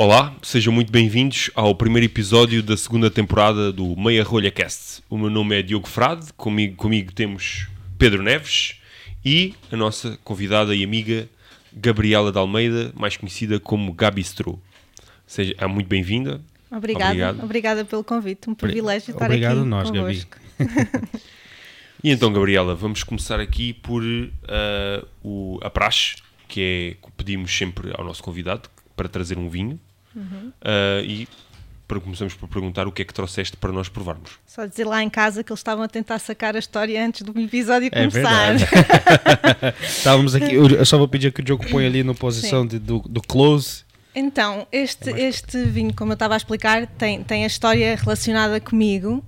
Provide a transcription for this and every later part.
Olá, sejam muito bem-vindos ao primeiro episódio da segunda temporada do Meia Rolha Cast. O meu nome é Diogo Frade, comigo, comigo temos Pedro Neves e a nossa convidada e amiga Gabriela de Almeida, mais conhecida como Gabi Stro. Seja é muito bem-vinda. Obrigada, Obrigado. obrigada pelo convite, um privilégio estar Obrigado aqui a nós, convosco. E então, Gabriela, vamos começar aqui por ah, o, a praxe, que é que pedimos sempre ao nosso convidado para trazer um vinho. Ah, e para começamos por perguntar o que é que trouxeste para nós provarmos. Só dizer lá em casa que eles estavam a tentar sacar a história antes do episódio É começar. Estávamos aqui, eu só vou pedir que o Diogo ponha ali na posição de- do, do close. Então, este, este vinho, como eu estava a explicar, tem, tem a história relacionada comigo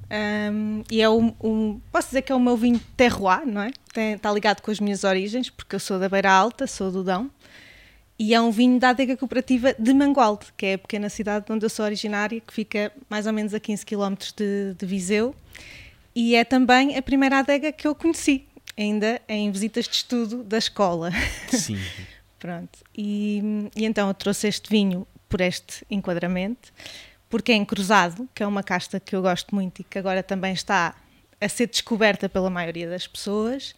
hum, e é um, um- Posso dizer que é o meu vinho terroir, não é? Tem- está ligado com as minhas origens, porque eu sou da Beira Alta, sou do Dão. E é um vinho da adega cooperativa de Mangualde, que é a pequena cidade onde eu sou originária, que fica mais ou menos a 15 km de, de Viseu. E é também a primeira adega que eu conheci, ainda em visitas de estudo da escola. Sim. Pronto. E, e então eu trouxe este vinho por este enquadramento, porque é encruzado, que é uma casta que eu gosto muito e que agora também está a ser descoberta pela maioria das pessoas.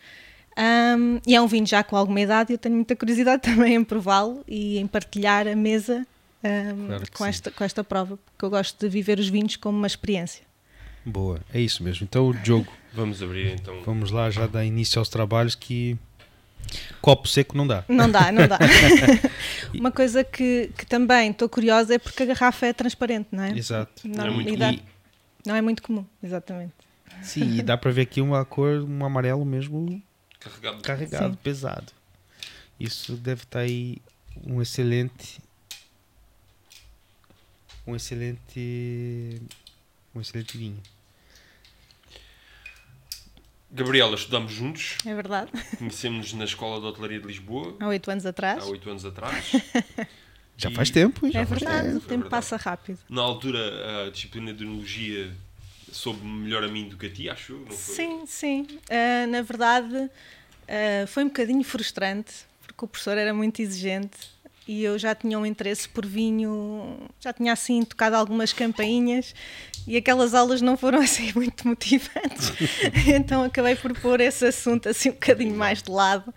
Ahm, e é um vinho já com alguma idade e eu tenho muita curiosidade também em prová-lo e em partilhar a mesa ahm, Claro com, esta, com esta prova, porque eu gosto de viver os vinhos como uma experiência. Boa, é isso mesmo. Então, Diogo, Vamos abrir então. vamos lá já dar início aos trabalhos que copo seco não dá. Não dá, não dá. uma coisa que, que também estou curiosa é porque a garrafa é transparente, não é? Exato. Não, é muito dá- comum. não é muito comum, exatamente. Sim, e dá para ver aqui uma cor, um amarelo mesmo Carregado. carregado, Sim. pesado. Isso deve estar aí um excelente um excelente um excelente vinho. Gabriela, estudamos juntos, É verdade. conhecemos na Escola de Hotelaria de Lisboa Há oito anos atrás. há oito anos atrás. Já E- faz tempo, já é faz verdade, tempo. o tempo verdade. passa rápido. Na altura, a disciplina de Enologia soube melhor a mim do que a ti, acho não foi? Sim, sim. Ah, na verdade, ah, foi um bocadinho frustrante, porque o professor era muito exigente e eu já tinha um interesse por vinho, já tinha assim tocado algumas campainhas e aquelas aulas não foram assim muito motivantes. então acabei por pôr esse assunto assim um bocadinho mais de lado,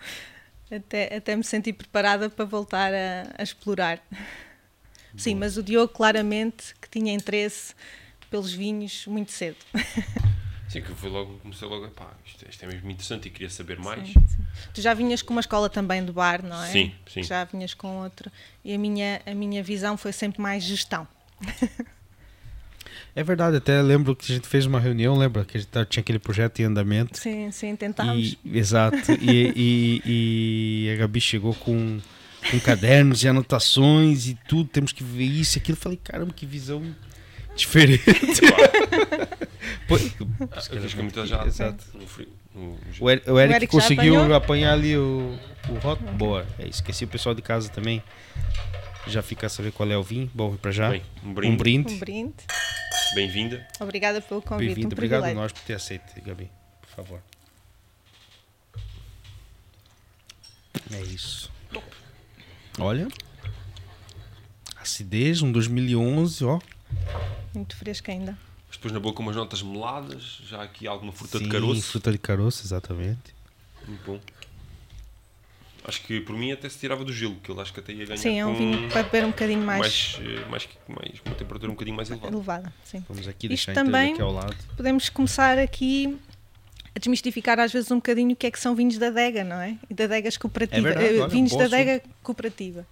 até, até me sentir preparada para voltar a, a explorar. Sim, mas o Diogo claramente que tinha interesse pelos vinhos muito cedo. Sim, que eu fui logo, comecei logo, pá, isto, isto é mesmo interessante e queria saber mais. Sim, sim. Tu já vinhas com uma escola também do bar, não é? Sim, sim. Já vinhas com outra. E a minha, a minha visão foi sempre mais gestão. É verdade, até lembro que a gente fez uma reunião, lembra que a gente tinha aquele projeto em andamento. Sim, sim, tentámos. E, exato. E, e- e a Gabi chegou com, com cadernos e anotações e tudo. Temos que ver isso e aquilo. Eu falei, caramba, que visão diferente. Pô, eu fiz com muita já Exato. no frio. no- O Eric, o Eric conseguiu apanhou? apanhar ali o, o rótulo. Boa. É, esqueci o pessoal de casa também. Já fica a saber qual é o vinho. Bom, para já. Bem, um um brinde. brinde. Um brinde. Bem-vinda. Obrigada pelo convite. Bem-vindo. um Obrigado a nós por ter aceito, Gabi. Por favor. É isso. Olha. Acidez, um 2011, ó. Muito fresco ainda. Mas depois na boca umas notas meladas, já aqui alguma fruta de Sim, caroço. Fruta de caroço, exatamente. Muito bom. Acho que por mim até se tirava do gelo, que eu acho que até ia ganhar Sim, é um com vinho para beber um bocadinho mais, mais, eh, mais, mais, com uma temperatura um bocadinho mais elevada. elevada. Sim. Vamos aqui Isto deixar também- aqui ao lado. Podemos começar aqui a desmistificar às vezes um bocadinho o que é que são vinhos da adega, não é? E da adegas cooperativa. É verdade, olha, vinhos da adega cooperativa.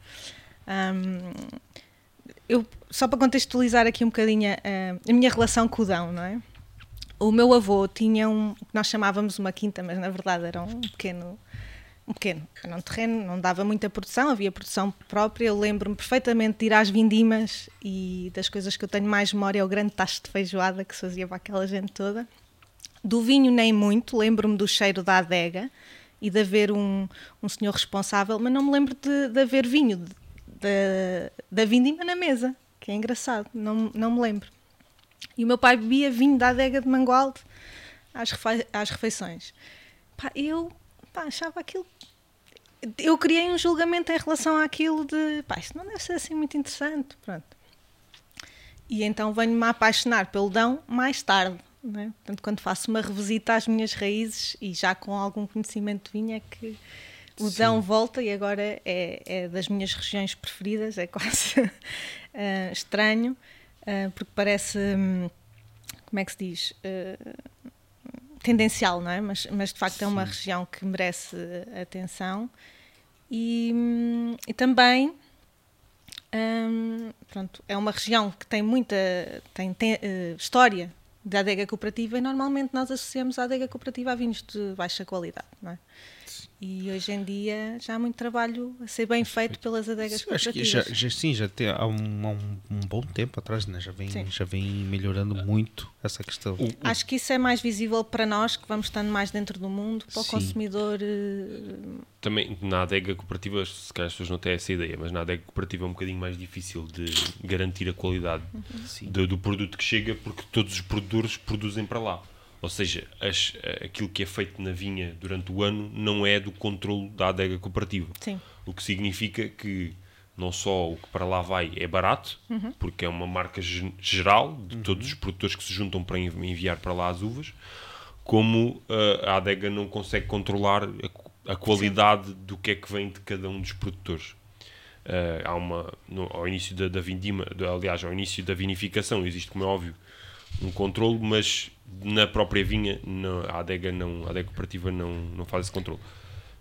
Ahm, eu, só para contextualizar aqui um bocadinho a, a minha relação com o Dão, não é? O meu avô tinha um, nós chamávamos uma quinta, mas na verdade era um pequeno, um pequeno, era um terreno, não dava muita produção, havia produção própria. Eu lembro-me perfeitamente de ir às vindimas e das coisas que eu tenho mais memória é o grande tacho de feijoada que se fazia para aquela gente toda. Do vinho nem muito, lembro-me do cheiro da adega e de haver um, um senhor responsável, mas não me lembro de, de haver vinho da, da vindima na mesa, que é engraçado, não, não me lembro. E o meu pai bebia vinho da adega de Mangualde às, refe- às refeições. Pá, eu pá, achava aquilo eu criei um julgamento em relação àquilo de pá, isto não deve ser assim muito interessante. Pronto. E então venho-me a apaixonar pelo Dão mais tarde. Né? Portanto, quando faço uma revisita às minhas raízes e já com algum conhecimento de vinho, é que o Sim. Dão volta e agora é, é, das minhas regiões preferidas, é quase uh, estranho, uh, porque parece, um, como é que se diz, uh, tendencial, não é? Mas, mas de facto Sim. é uma região que merece atenção e, um, e também um, pronto, é uma região que tem muita tem, tem história da adega cooperativa e normalmente nós associamos a adega cooperativa a vinhos de baixa qualidade, não é? E hoje em dia já há muito trabalho a ser bem feito pelas adegas sim, cooperativas. Acho que já, já, sim, já tem, há, um, há um, um, bom tempo atrás, né? já, vem, já vem melhorando muito essa questão. O, Acho que isso é mais visível para nós, que vamos estando mais dentro do mundo, para sim. o consumidor. Uh... Também na adega cooperativa, se calhar as pessoas não têm essa ideia, mas na adega cooperativa é um bocadinho mais difícil de garantir a qualidade uhum. do, do produto que chega, porque todos os produtores produzem para lá. Ou seja, as, aquilo que é feito na vinha durante o ano não é do controle da adega cooperativa. Sim. O que significa que não só o que para lá vai é barato, uhum. porque é uma marca geral de uhum. todos os produtores que se juntam para enviar para lá as uvas, como uh, a adega não consegue controlar a, a qualidade Sim. do que é que vem de cada um dos produtores. Uh, há uma, no, ao início da, da vindima, aliás, ao início da vinificação, existe, como é óbvio, um controle, mas na própria vinha não, a adega não a adega cooperativa não, não faz esse controle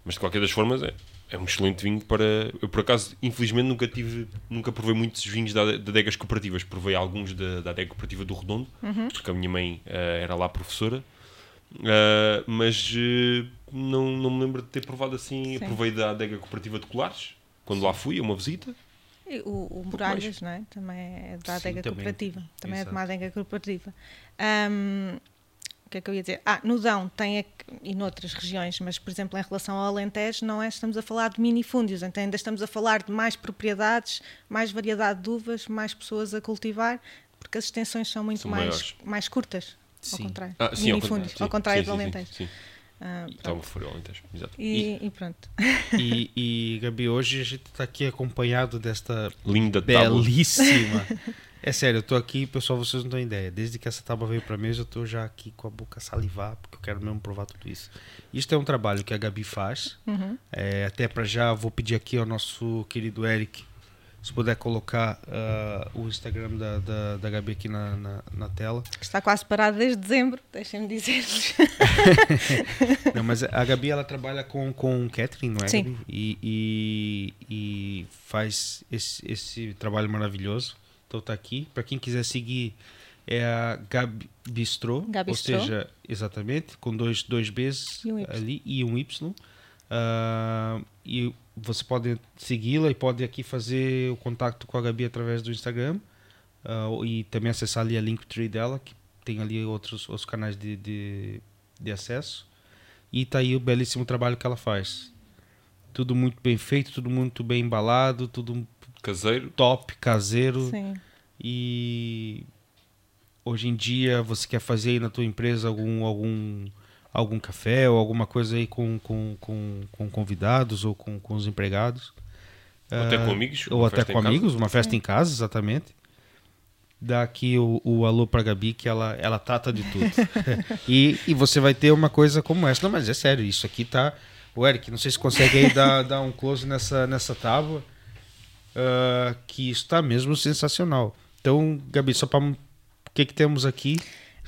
mas de qualquer das formas é, é um excelente vinho para eu por acaso infelizmente nunca tive nunca provei muitos vinhos da, de adegas cooperativas provei alguns da, da adega cooperativa do Redondo uhum. porque a minha mãe uh, era lá professora uh, mas uh, não, não me lembro de ter provado assim Sim. provei da adega cooperativa de Colares quando Sim. lá fui a uma visita o, o Muralhas, não é? Também é da adega cooperativa. Também Exato. é de uma adega cooperativa. Um, o que é que eu ia dizer? Ah, no Dão tem e noutras regiões, mas por exemplo em relação ao Alentejo não é, estamos a falar de minifúndios, então ainda estamos a falar de mais propriedades, mais variedade de uvas, mais pessoas a cultivar, porque as extensões são muito são mais, mais curtas, sim. ao contrário. Ah, sim, minifúndios, ao contrário, sim, do Alentejo. Sim, ah, Estava fora Alentejo, exato. E, e, e pronto. E, e, Gabi, hoje a gente está aqui acompanhado desta linda belíssima. é sério, eu estou aqui, pessoal, vocês não têm ideia. Desde que essa tábua veio para mesa, eu estou já aqui com a boca salivar, porque eu quero mesmo provar tudo isso. Isto é um trabalho que a Gabi faz. Uhum. É, até para já, vou pedir aqui ao nosso querido Eric se puder colocar uh, o Instagram da, da, da Gabi aqui na, na, na, tela. Está quase parado desde dezembro, deixem-me dizer-lhes. não, mas a Gabi ela trabalha com, com catering, não é? Sim. E, e, e, faz esse, esse trabalho maravilhoso. Então tá aqui. Para quem quiser seguir, é a Gabi Bistro, ou seja, exatamente, com dois, dois Bs e um ali e um Y. Uh, e você pode segui-la e pode aqui fazer o contato com a Gabi através do Instagram uh, e também acessar ali a Linktree dela, que tem ali outros, outros canais de, de, de acesso. E tá aí o belíssimo trabalho que ela faz. Tudo muito bem feito, tudo muito bem embalado, tudo caseiro, top, caseiro. Sim. E hoje em dia você quer fazer aí na tua empresa algum algum algum café ou alguma coisa aí com, com, com, com convidados ou com, com os empregados. Ou uh, até com amigos. Ou até com amigos, uma festa em casa, exatamente. Dá aqui o, o alô para Gabi, que ela, ela trata de tudo. e, e você vai ter uma coisa como essa. Não, mas é sério, isso aqui tá. O Eric, não sei se consegue aí dar, dar um close nessa, nessa tábua. Uh, que está mesmo sensacional. Então, Gabi, só para. O que, que temos aqui?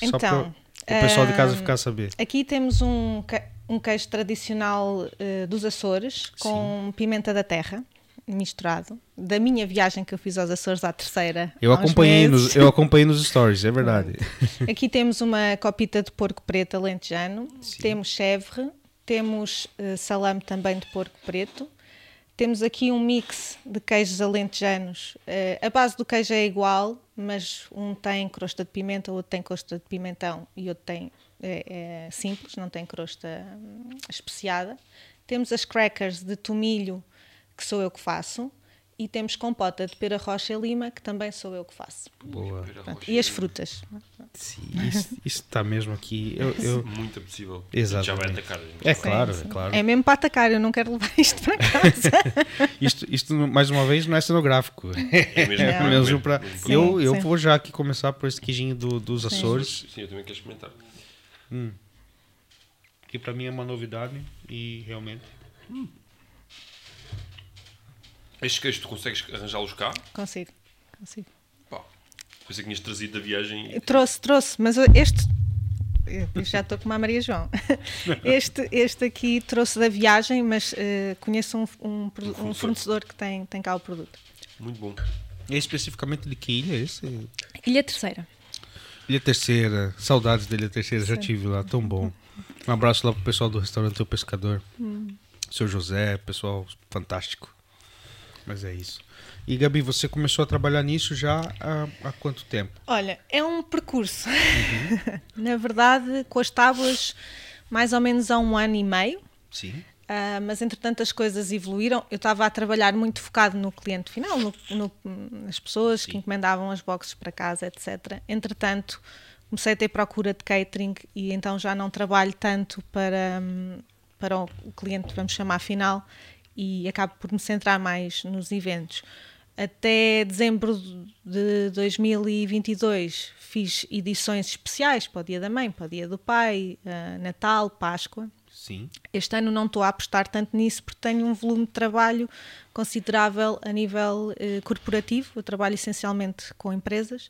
Então, o pessoal de casa ficar a saber. Aqui temos um, um queijo tradicional uh, dos Açores com Sim. pimenta da terra misturado da minha viagem que eu fiz aos Açores à terceira. Eu acompanhei nos, eu acompanhei nos stories, é verdade. Aqui temos uma copita de porco preto alentejano, Sim. temos chèvre, temos uh, salame também de porco preto, temos aqui um mix de queijos alentejanos. Uh, a base do queijo é igual, mas um tem crosta de pimenta, outro tem crosta de pimentão e outro tem é, é simples, não tem crosta hum, especiada. Temos as crackers de tomilho, que sou eu que faço, e temos compota de pera rocha e lima, que também sou eu que faço. Boa. Pronto, e as frutas. Sim, isso está mesmo aqui. Eu, eu- Muito possível. Exatamente. Já vai atacar. É claro, é claro. É mesmo para atacar, eu não quero levar isto para casa. Isto, isto, mais uma vez, não é cenográfico. É mesmo, É mesmo pra... Sim, eu, eu sim. vou já aqui começar por esse queijinho do, dos Sim. Açores, Sim, eu também quero experimentar. que para mim é uma novidade e realmente. Estes queijos tu consegues arranjá-los cá? consigo, consigo. Pá, pensei que tinhas trazido da viagem. Eu Trouxe, trouxe, mas este. eu já estou com uma Maria João. Este, este aqui trouxe da viagem, mas eh, conheço um, um, pro- um fornecedor. fornecedor que tem, tem cá o produto. Muito bom. É especificamente de que ilha é esse? Ilha Terceira. Ilha Terceira. Saudades da Ilha Terceira, já tive lá, tão bom. Um abraço lá pro pessoal do restaurante O Pescador. Seu José, pessoal fantástico. Mas é isso. E Gabi, você começou a trabalhar nisso já há, há quanto tempo? Olha, é um percurso. Na verdade, com as tábuas, mais ou menos há um ano e meio. Sim. Ah, mas entretanto as coisas evoluíram. Eu estava a trabalhar muito focado no cliente final, no- no- nas pessoas que encomendavam as boxes para casa, etc. Entretanto, comecei a ter procura de catering e então já não trabalho tanto para, hum, para o o cliente, vamos chamar final, e acabo por me centrar mais nos eventos. Até dezembro de 2022 fiz edições especiais para o Dia da Mãe, para o Dia do Pai, ah, Natal, Páscoa. Sim. Este ano não estou a apostar tanto nisso porque tenho um volume de trabalho considerável a nível eh, corporativo. Eu trabalho essencialmente com empresas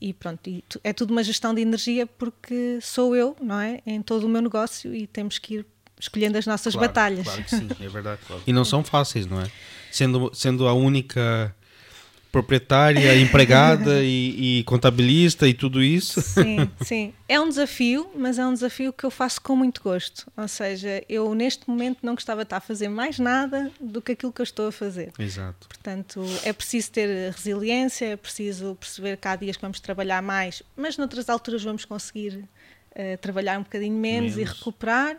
e pronto, e tu- é tudo uma gestão de energia porque sou eu, não é? Em todo o meu negócio e temos que ir escolhendo as nossas Claro, batalhas. Claro que sim, é verdade. E não são fáceis, não é? Sendo, sendo a única proprietária, empregada e, e contabilista e tudo isso. Sim, sim. É um desafio, mas é um desafio que eu faço com muito gosto. Ou seja, eu neste momento não gostava de estar a fazer mais nada do que aquilo que eu estou a fazer. Exato. Portanto, é preciso ter resiliência, é preciso perceber que há dias que vamos trabalhar mais, mas noutras alturas vamos conseguir eh, trabalhar um bocadinho menos, e Menos. recuperar.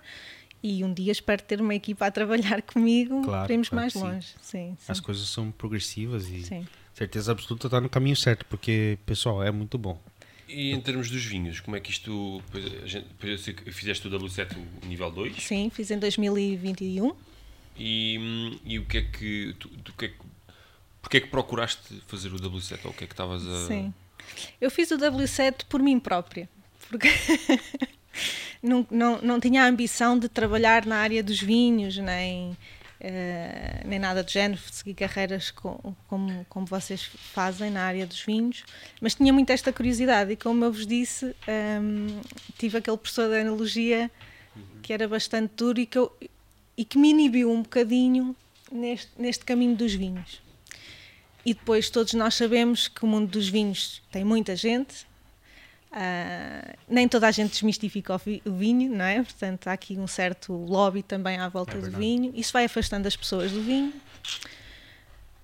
E um dia espero ter uma equipa a trabalhar comigo Claro, para irmos claro mais que sim. longe. Sim, sim. As coisas são progressivas e sim. certeza absoluta está no caminho certo, porque, pessoal, é muito bom. E em termos dos vinhos, como é que isto. gente- fizeste o W7 o nível 2 Sim, fiz em 2021. e, e o que é que. Tu, tu, o que é que porque é que procuraste fazer o W7 ou o que é que estavas a. Sim. Eu fiz o W7 por mim própria, porque não, não, não tinha a ambição de trabalhar na área dos vinhos, nem, eh, nem nada do género, seguir carreiras co- como, como vocês fazem na área dos vinhos, mas tinha muito esta curiosidade e, como eu vos disse, hum, tive aquele professor de analogia que era bastante duro e que, eu, e que me inibiu um bocadinho neste, neste caminho dos vinhos. E depois todos nós sabemos que o mundo dos vinhos tem muita gente. Ah, nem toda a gente desmistifica o, vi- o vinho, não é? Portanto, há aqui um certo lobby também à volta É do vinho. Isso vai afastando as pessoas do vinho.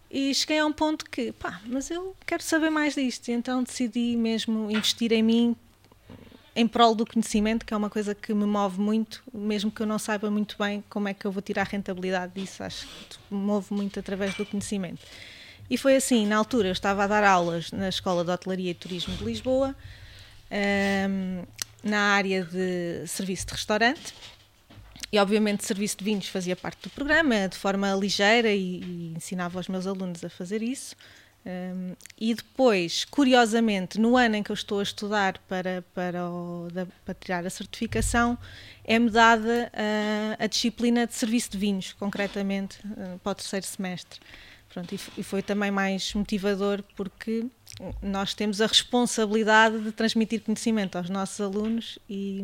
E cheguei a um ponto que, pá, mas eu quero saber mais disto. E então decidi mesmo investir em mim em prol do conhecimento, que é uma coisa que me move muito, mesmo que eu não saiba muito bem como é que eu vou tirar rentabilidade disso, acho que me move muito através do conhecimento. E foi assim, na altura eu estava a dar aulas na Escola de Hotelaria e Turismo de Lisboa, ahm, na área de serviço de restaurante, e obviamente serviço de vinhos fazia parte do programa, de forma ligeira, e, e ensinava os meus alunos a fazer isso. Um, e depois, curiosamente, no ano em que eu estou a estudar para, para, o- da- para tirar a certificação, é-me dada ah, a disciplina de serviço de vinhos, concretamente, ah, para o terceiro semestre. Pronto, e, e foi também mais motivador porque nós temos a responsabilidade de transmitir conhecimento aos nossos alunos e,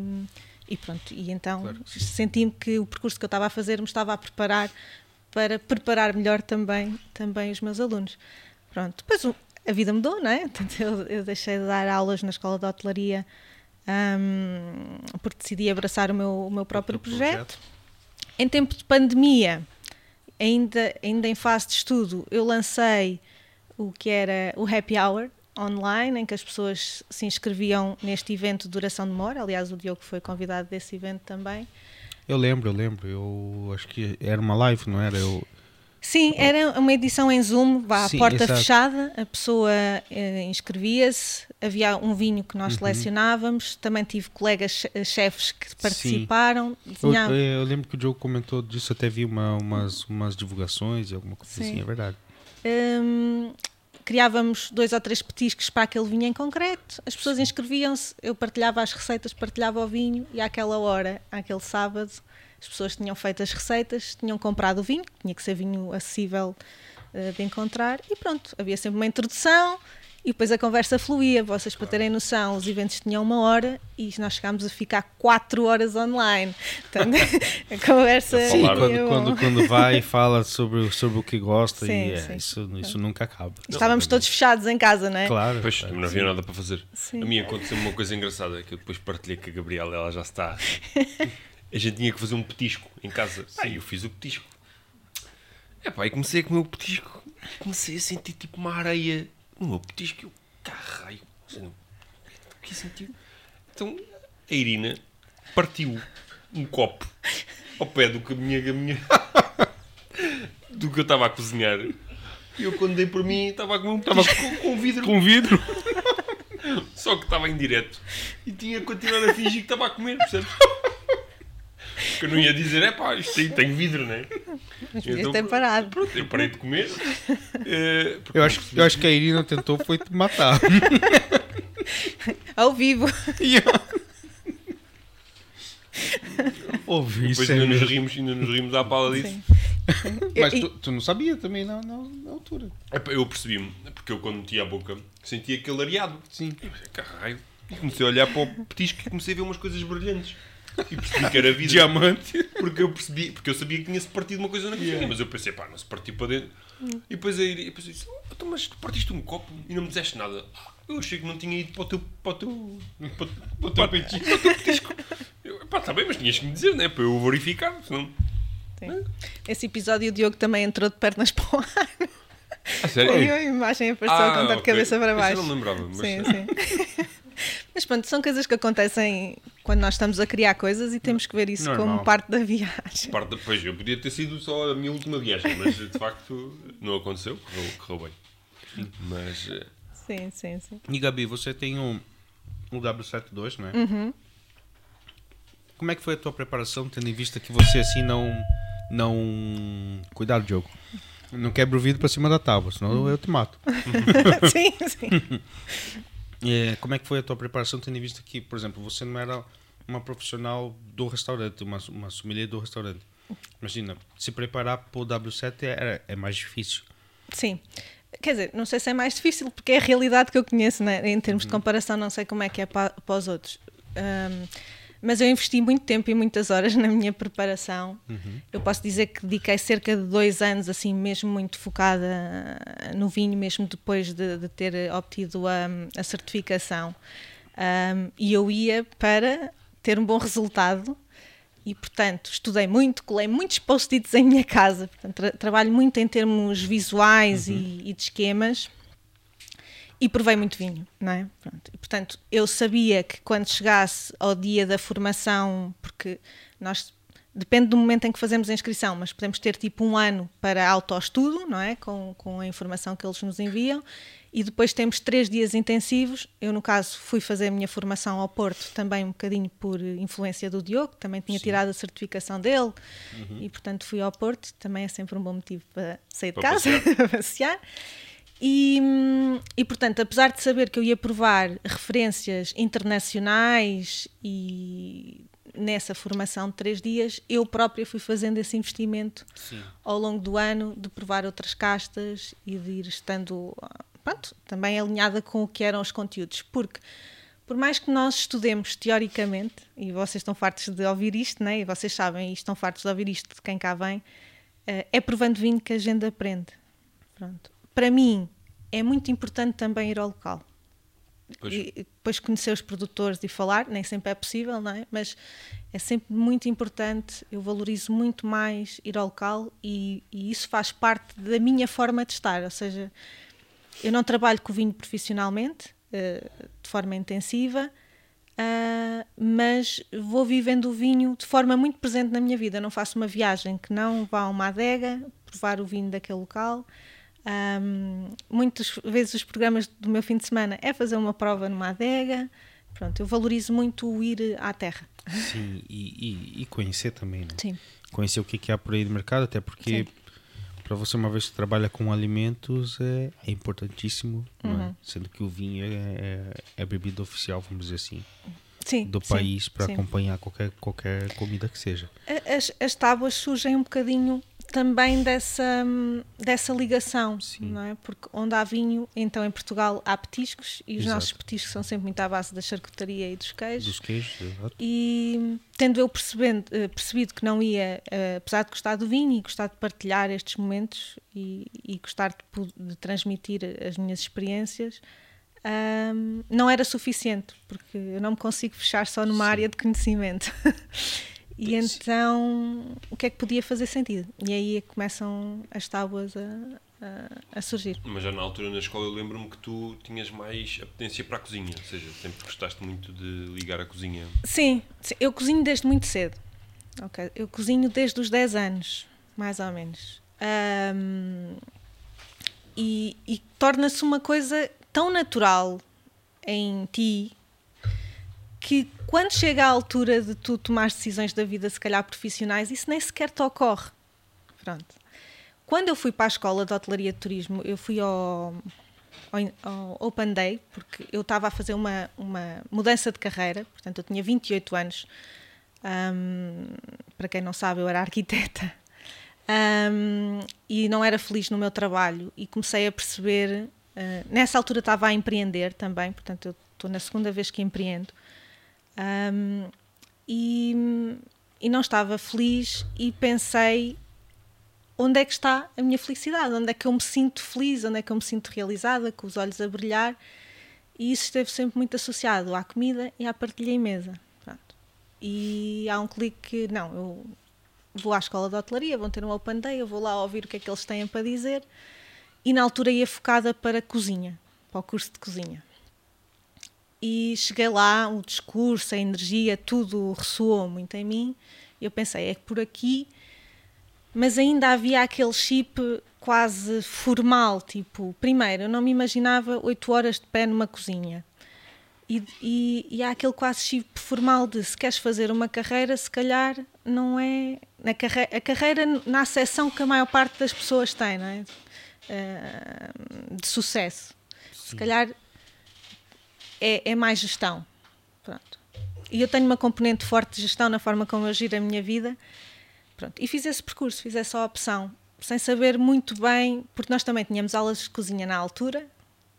e pronto, e então Claro senti-me que o percurso que eu estava a fazer me estava a preparar para preparar melhor também, também os meus alunos. Pronto, depois o- a vida mudou, não é? Portanto, eu, eu deixei de dar aulas na escola de hotelaria hum, porque decidi abraçar o meu, o meu próprio teu projeto. Em tempo de pandemia, ainda, ainda em fase de estudo, eu lancei o que era o Happy Hour online, em que as pessoas se inscreviam neste evento de duração de uma hora. Aliás, o Diogo foi convidado desse evento também. Eu lembro, eu lembro. Eu acho que era uma live, não era? Eu, Sim, era uma edição em Zoom, vá à Sim, porta exato. fechada, a pessoa eh, inscrevia-se, havia um vinho que Uhum. nós selecionávamos, também tive colegas eh, chefes que participaram, Eu, eu lembro que o Diogo comentou disso, até vi uma, umas, umas divulgações e alguma coisa Sim. assim, é verdade. Hum, criávamos dois ou três petiscos para aquele vinho em concreto, as pessoas inscreviam-se, eu partilhava as receitas, partilhava o vinho e àquela hora, àquele sábado, as pessoas tinham feito as receitas, tinham comprado o vinho, tinha que ser vinho acessível eh, de encontrar e pronto, havia sempre uma introdução e depois a conversa fluía, vocês para terem noção, os eventos tinham uma hora e nós chegámos a ficar quatro horas online. Portanto, a conversa Sim, quando, quando, quando vai e fala sobre, sobre o que gosta Sim, e é, sim. isso, isso nunca acaba. Estávamos todos fechados em casa, não é? Claro. Pois, claro. não havia nada para fazer. Sim. A mim aconteceu uma coisa engraçada que eu depois partilhei com a Gabriela, ela já está. A gente tinha que fazer um petisco em casa. Aí eu fiz o petisco. É pá, e comecei a comer o petisco. Comecei a sentir tipo uma areia no meu petisco. e Eu, caralho, o que sentiu? Então a Irina partiu um copo ao pé do que a minha. a minha- do que eu estava a cozinhar. E eu quando dei por mim estava a comer um petisco com, com vidro. Com vidro. Só que estava em direto e tinha que continuar a fingir que estava a comer, percebes? Porque eu não ia dizer, é pá, isto tem, tem vidro, não é? Mas podias Então, ter parado. Pronto, eu parei de comer. eh, Eu acho, eu acho que a Irina tentou foi te matar. Ao vivo. Eu- Ouvi depois isso. é ainda nos, mesmo. rimos, ainda nos rimos à pala disso. Sim. Mas tu, tu não sabia também na, na, na altura. Eu percebi-me, porque eu quando metia a boca sentia aquele areado. Sim. E comecei a olhar para o petisco e comecei a ver umas coisas brilhantes. E percebi que era vidro. Diamante. Porque eu percebi, porque eu sabia que tinha-se partido uma coisa na cozinha, mas eu pensei, pá, não se partiu para dentro. E depois aí eu pensei, "Oh, então, mas tu partiste um copo e não me disseste nada. Eu achei que não tinha ido para o teu. para o teu. para, para o teu petisco. Para o teu petisco. Eu, pá, está bem, mas tinhas que me dizer, né? Para eu verificar, senão. Sim. Esse episódio o Diogo também entrou de pernas para o ar. A sério? E a imagem apareceu Ah, a contar de ok. cabeça para Esse eu baixo. não lembrava, mas- Sim, sim. Mas pronto, são coisas que acontecem quando nós estamos a criar coisas e temos que ver isso Normal. como parte da viagem. Parte da- pois, eu podia ter sido só a minha última viagem, mas de facto não aconteceu, correu, correu bem. Mas. eh, Sim, sim, sim. E Gabi, você tem um, um W72, não é? Uhum. Como é que foi a tua preparação, tendo em vista que você assim não. não... Cuidado, Diogo. Não quebra o vidro para cima da tábua, senão eu te mato. sim, sim. É, como é que foi a tua preparação, tendo em vista que, por exemplo, você não era uma profissional do restaurante, uma, uma sommelier do restaurante. Imagina, se preparar para o W7 é, é mais difícil. Sim. Quer dizer, não sei se é mais difícil, porque é a realidade que eu conheço, né? em termos de Uhum. comparação, não sei como é que é para, para os outros. Ahm, mas eu investi muito tempo e muitas horas na minha preparação. Uhum. Eu posso dizer que dediquei cerca de dois anos, assim, mesmo muito focada no vinho, mesmo depois de, de ter obtido a, a certificação. Ahm, e eu ia para ter um bom resultado e, portanto, estudei muito, colei muitos post-its em minha casa. Portanto, tra- trabalho muito em termos visuais e, e de esquemas. E provei muito vinho, não é? Pronto. E, portanto, eu sabia que quando chegasse ao dia da formação, porque nós depende do momento em que fazemos a inscrição, mas podemos ter tipo um ano para autoestudo, não é? Com, com a informação que eles nos enviam, e depois temos três dias intensivos. Eu, no caso, fui fazer a minha formação ao Porto, também um bocadinho por influência do Diogo, também tinha tirado a certificação dele, e portanto fui ao Porto, também é sempre um bom motivo para sair de casa, para passear. E, hum, e, portanto, apesar de saber que eu ia provar referências internacionais e nessa formação de três dias, eu própria fui fazendo esse investimento Sim. ao longo do ano de provar outras castas e de ir estando pronto, também alinhada com o que eram os conteúdos. Porque, por mais que nós estudemos teoricamente, e vocês estão fartos de ouvir isto, né? e vocês sabem, e estão fartos de ouvir isto de quem cá vem, eh, é provando vinho que a gente aprende. Pronto. Para mim, é muito importante também ir ao local. Pois. E depois conhecer os produtores e falar, nem sempre é possível, não é? Mas é sempre muito importante, eu valorizo muito mais ir ao local e, e isso faz parte da minha forma de estar. Ou seja, eu não trabalho com vinho profissionalmente, eh, de forma intensiva, Uh, mas vou vivendo o vinho de forma muito presente na minha vida. Não faço uma viagem que não vá a uma adega provar o vinho daquele local. Um, muitas vezes os programas do meu fim de semana é fazer uma prova numa adega. Pronto, eu valorizo muito o ir à terra. Sim, e, e, e conhecer também, né? Sim. Conhecer o que, que há por aí no mercado, até porque para você, uma vez que trabalha com alimentos, é, é importantíssimo, é? Uhum. é? sendo que o vinho é, é, é, a bebida oficial, vamos dizer assim, sim, do país para acompanhar qualquer, qualquer comida que seja. As, as tábuas surgem um bocadinho também dessa, dessa ligação, Sim. não é? Porque onde há vinho, então em Portugal há petiscos e os Exato. nossos petiscos são sempre muito à base da charcutaria e dos queijos. Dos queijos, exato. E tendo eu percebendo, eh, percebido que não ia, eh, apesar de gostar do vinho e gostar de partilhar estes momentos e, e gostar de, de transmitir as minhas experiências, ahm, não era suficiente, porque eu não me consigo fechar só numa Sim. área de conhecimento. e então, o que é que podia fazer sentido? E aí é começam as tábuas a, a, a surgir. Mas já na altura na escola eu lembro-me que tu tinhas mais apetência para a cozinha, ou seja, sempre gostaste muito de ligar à cozinha. Sim, eu cozinho desde muito cedo. Ok, Eu cozinho desde os 10 anos, mais ou menos. Ahm, e e torna-se uma coisa tão natural em ti que quando chega à altura de tu tomar decisões da vida, se calhar profissionais, isso nem sequer te ocorre. Pronto. Quando eu fui para a escola de hotelaria de turismo, eu fui ao, ao, Open Day, porque eu estava a fazer uma, uma mudança de carreira, portanto eu tinha 28 anos. Ahm, para quem não sabe, eu era arquiteta. Ahm, e não era feliz no meu trabalho e comecei a perceber, ah, nessa altura estava a empreender também, portanto eu estou na segunda vez que empreendo, Ahm, e, e não estava feliz e pensei onde é que está a minha felicidade, onde é que eu me sinto feliz, onde é que eu me sinto realizada, com os olhos a brilhar. E isso esteve sempre muito associado à comida e à partilha em mesa. Pronto. E há um clique que, não, eu vou à escola de hotelaria, vão ter um open day, eu vou lá ouvir o que é que eles têm para dizer. E na altura ia focada para a cozinha, para o curso de cozinha. E cheguei lá, o discurso, a energia, tudo ressoou muito em mim. Eu pensei, é que por aqui mas ainda havia aquele chip quase formal, tipo, primeiro, eu não me imaginava oito horas de pé numa cozinha. E, e, e há aquele quase chip formal de se queres fazer uma carreira, se calhar não é. Na carre a carreira na acessão que a maior parte das pessoas tem, não é? Ah, de sucesso. Se calhar é, é mais gestão. Pronto. E eu tenho uma componente forte de gestão na forma como eu giro a minha vida. Pronto. E fiz esse percurso, fiz essa opção, sem saber muito bem, porque nós também tínhamos aulas de cozinha na altura.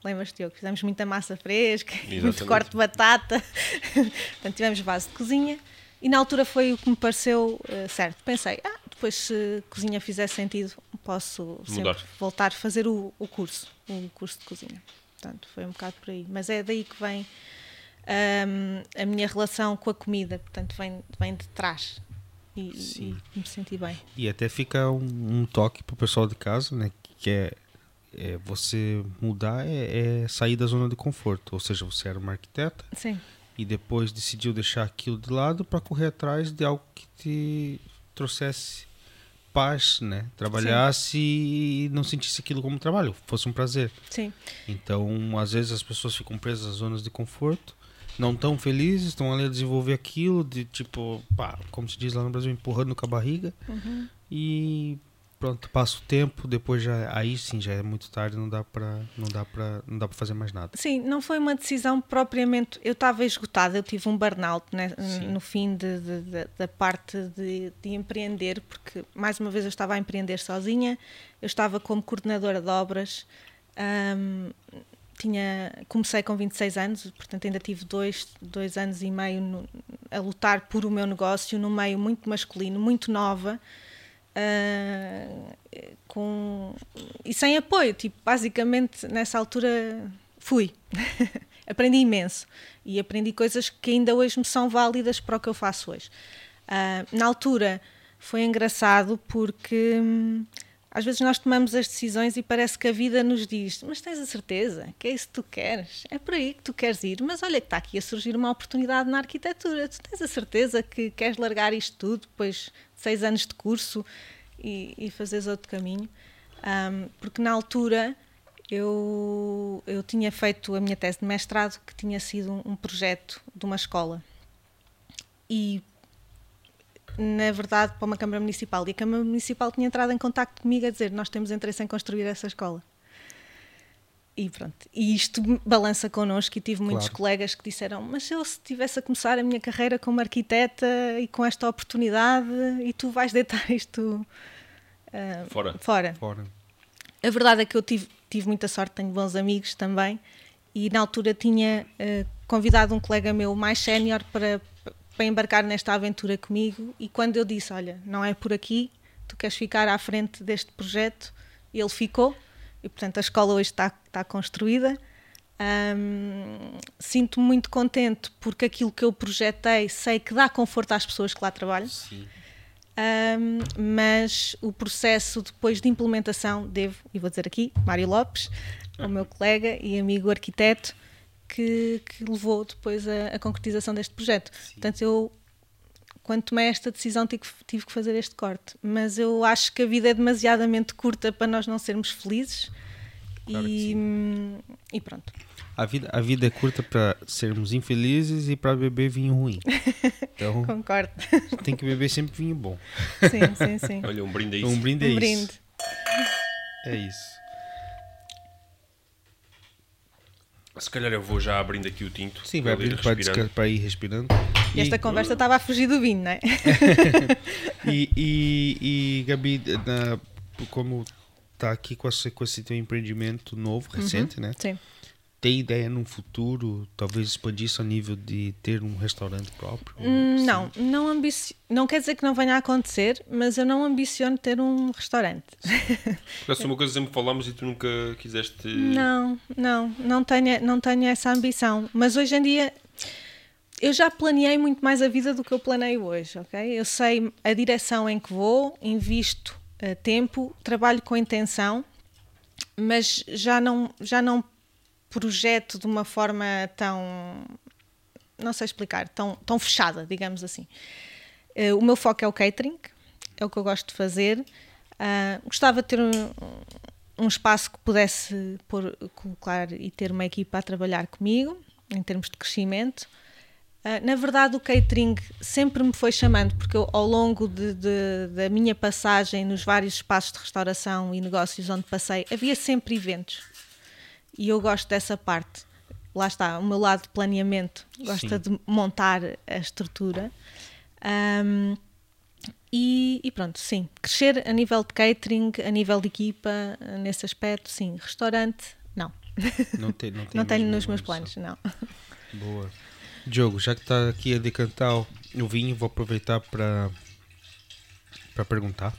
Lembras-te, Diogo? Fizemos muita massa fresca, muito Exatamente. corte de batata. Portanto, tivemos base de cozinha. E na altura foi o que me pareceu eh, certo. Pensei, ah, depois se cozinha fizer sentido, posso Mudar. sempre voltar a fazer o, o curso, o curso de cozinha. Portanto, foi um bocado por aí. Mas é daí que vem hum, a minha relação com a comida, portanto, vem, vem de trás. E, e me senti bem. E até fica um, um toque pro pessoal de casa, né? Que é, é você mudar, é, é sair da zona de conforto. Ou seja, você era uma arquiteta Sim, e depois decidiu deixar aquilo de lado para correr atrás de algo que te trouxesse paz, né? Trabalhasse e não sentisse aquilo como trabalho, fosse um prazer. sim, Então, às vezes as pessoas ficam presas às zonas de conforto, não tão felizes, estão ali a desenvolver aquilo, de tipo, pá, como se diz lá no Brasil, empurrando com a barriga. Uhum. E pronto, passa o tempo, depois já aí sim já é muito tarde, não dá para não dá para não dá para fazer mais nada. Sim, não foi uma decisão propriamente. Eu estava esgotada, eu tive um burnout né, no fim de- de- de- da parte de, de empreender, porque mais uma vez eu estava a empreender sozinha, eu estava como coordenadora de obras, hum, tinha, comecei com 26 anos, portanto ainda tive dois, dois anos e meio no- a lutar por o meu negócio num meio muito masculino, muito nova. Ah, com e sem apoio, tipo, basicamente nessa altura fui. aprendi imenso e aprendi coisas que ainda hoje me são válidas para o que eu faço hoje. Ah, na altura foi engraçado porque hum, às vezes nós tomamos as decisões e parece que a vida nos diz: Mas tens a certeza que é isso que tu queres? É por aí que tu queres ir? Mas olha que está aqui a surgir uma oportunidade na arquitetura. Tu tens a certeza que queres largar isto tudo depois de seis anos de curso e, e fazeres outro caminho? Um, porque na altura eu, eu tinha feito a minha tese de mestrado, que tinha sido um, um projeto de uma escola. E na verdade, para uma Câmara Municipal. E a Câmara Municipal tinha entrado em contato comigo a dizer: Nós temos interesse em construir essa escola. E pronto. E isto balança connosco. E tive muitos claro. colegas que disseram: Mas eu, se estivesse a começar a minha carreira como arquiteta e com esta oportunidade, e tu vais deitar isto uh, fora. fora. Fora. A verdade é que eu tive, tive muita sorte, tenho bons amigos também. E na altura tinha uh, convidado um colega meu mais sénior para, para embarcar nesta aventura comigo e quando eu disse, olha, não é por aqui, tu queres ficar à frente deste projeto, ele ficou e portanto a escola hoje está, está construída. Um, Sinto-me muito contente porque aquilo que eu projetei sei que dá conforto às pessoas que lá trabalham. Um, mas o processo depois de implementação, devo, e vou dizer aqui, Mário Lopes, o meu colega e amigo arquiteto, que, que levou depois a, a, concretização deste projeto. Sim. Portanto, eu, quando tomei esta decisão, tive, tive, que fazer este corte. Mas eu acho que a vida é demasiadamente curta para nós não sermos felizes. Claro e, e pronto. A vida, a vida é curta para sermos infelizes e para beber vinho ruim. Então, Concordo. Tem que beber sempre vinho bom. Sim, sim, sim. Olha, um brinde é isso. Um brinde é um isso. Brinde. É isso. Se calhar eu vou já abrindo aqui o tinto. Sim, vai abrindo para, para ir respirando. E esta conversa estava a fugir do vinho, não é? e, e, e, Gabi, na, como está aqui com esse, com esse teu empreendimento novo, uhum. recente, uhum, né? Sim tem ideia num futuro, talvez expandir isso a nível de ter um restaurante próprio? Hum, não, não, ambici... não quer dizer que não venha a acontecer, mas eu não ambiciono ter um restaurante. É uma coisa que sempre falámos e tu nunca quiseste. Não, não, não tenho, não tenho essa ambição. Mas hoje em dia eu já planeei muito mais a vida do que eu planeio hoje, ok? Eu sei a direção em que vou, invisto uh, tempo, trabalho com intenção, mas já não, já não projeto de uma forma tão. não sei explicar, tão, tão fechada, digamos assim. Uh, o meu foco é o catering, é o que eu gosto de fazer. Uh, gostava de ter um, um espaço que pudesse pôr, colocar e ter uma equipa a trabalhar comigo, em termos de crescimento. Uh, na verdade, o catering sempre me foi chamando, porque eu, ao longo de, de, da minha passagem nos vários espaços de restauração e negócios onde passei, havia sempre eventos e eu gosto dessa parte. Lá está, o meu lado de planeamento, gosta de montar a estrutura. Um, e, e, pronto, sim, crescer a nível de catering, a nível de equipa, nesse aspecto, sim. Restaurante, não. Não, tem, não, tem não tenho nos meus planos, não. Boa. Diogo, já que está aqui a decantar o vinho, vou aproveitar para para perguntar.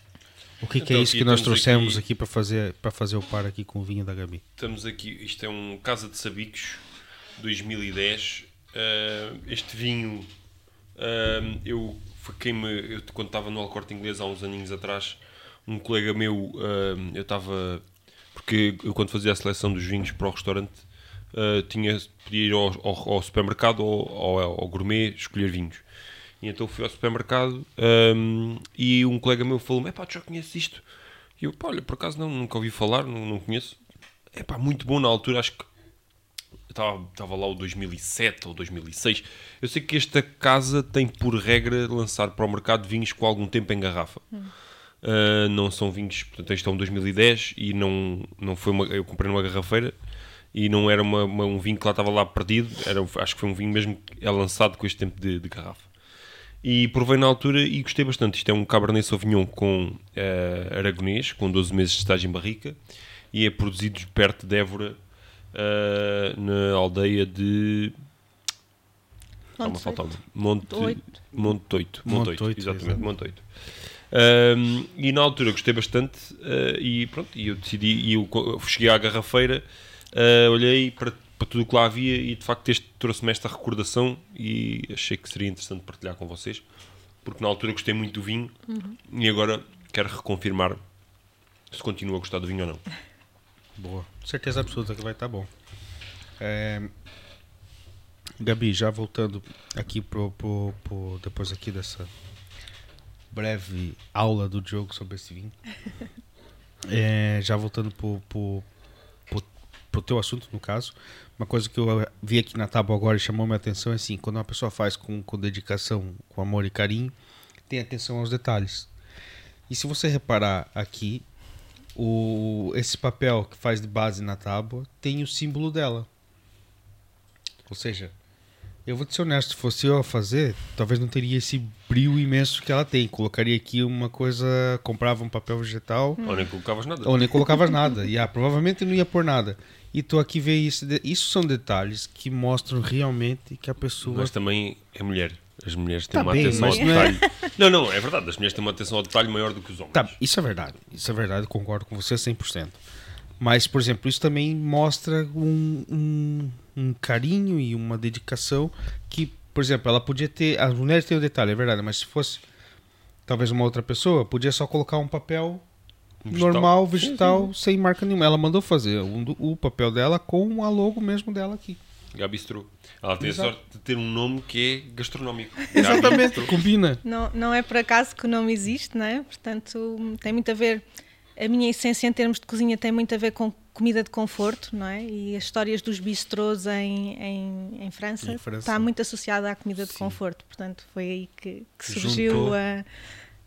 O que, então, que é isso que nós trouxemos aqui, aqui para fazer, para fazer o par aqui com o vinho da Gabi? Estamos aqui, isto é um Casa de Sabicos 2010. Uh, este vinho, uh, eu foi quem me. Eu, quando estava no Alcorte Inglês há uns aninhos atrás, um colega meu, uh, eu estava. Porque eu, quando fazia a seleção dos vinhos para o restaurante, tinha, podia ir ao, ao, ao supermercado ou ao, ao gourmet escolher vinhos. E então fui ao supermercado um, e um colega meu falou-me: pá, tu já conheces isto? E eu, pá, olha, por acaso não, nunca ouvi falar, não, não conheço. É pá, muito bom na altura, acho que estava lá o 2007 ou 2006. Eu sei que esta casa tem por regra lançar para o mercado vinhos com algum tempo em garrafa. Hum. Uh, não são vinhos, portanto, este é um 2010 e não, não foi uma. Eu comprei numa garrafeira e não era uma, uma, um vinho que lá estava lá perdido, era, acho que foi um vinho mesmo é lançado com este tempo de, de garrafa. E provei na altura e gostei bastante. Isto é um Cabernet Sauvignon com uh, aragonês, com 12 meses de estágio em barrica, e é produzido perto de Évora, uh, na aldeia de. Monte falta Monte Oito. Monte Oito. Monte Oito, Oito exatamente, Monte Oito. Um, e na altura gostei bastante uh, e pronto, e eu decidi, e eu cheguei à garrafeira, uh, olhei para para tudo o que lá havia e de facto este trouxe-me esta recordação e achei que seria interessante partilhar com vocês porque na altura gostei muito do vinho uhum. e agora quero reconfirmar se continua a gostar do vinho ou não. Boa. Certeza absoluta que vai estar bom. É, Gabi, já voltando aqui pro, pro, pro- depois aqui dessa breve aula do Diogo sobre esse vinho. É, já voltando pro, pro, pro teu assunto, no caso, uma coisa que eu vi aqui na tábua agora e chamou minha atenção é assim, quando uma pessoa faz com, com dedicação, com amor e carinho, tem atenção aos detalhes. E se você reparar aqui, o, esse papel que faz de base na tábua tem o símbolo dela. Ou seja, eu vou te ser honesto, se fosse eu a fazer, talvez não teria esse brilho imenso que ela tem. Colocaria aqui uma coisa, comprava um papel vegetal, Ou nem colocavas nada. ou nem colocava nada. E ah, provavelmente não ia pôr nada. E tô aqui ver isso. Isso são detalhes que mostram realmente que a pessoa. Mas também é mulher. As mulheres têm Tá uma bem, atenção ao mas não é- detalhe. Não, não, é verdade. As mulheres têm uma atenção ao detalhe maior do que os homens. Tá, isso é verdade. Isso é verdade, concordo com você 100%. Mas, por exemplo, isso também mostra um, um, um carinho e uma dedicação que, por exemplo, ela podia ter. As mulheres têm o detalhe, é verdade, mas se fosse talvez uma outra pessoa, podia só colocar um papel Vegetal. normal, vegetal, sem marca nenhuma. Ela mandou fazer um do- o papel dela com a logo mesmo dela aqui. Gabi Strou. Ela tem Exato. a sorte de ter um nome que é gastronómico. Exatamente, combina. Não, não é por acaso que o nome existe, não é? Portanto, tem muito a ver. A minha essência em termos de cozinha tem muito a ver com comida de conforto, não é? E as histórias dos bistrôs em, em, em França, Em França. está muito associada à comida de Sim. conforto. Portanto, foi aí que, que Juntou. surgiu a,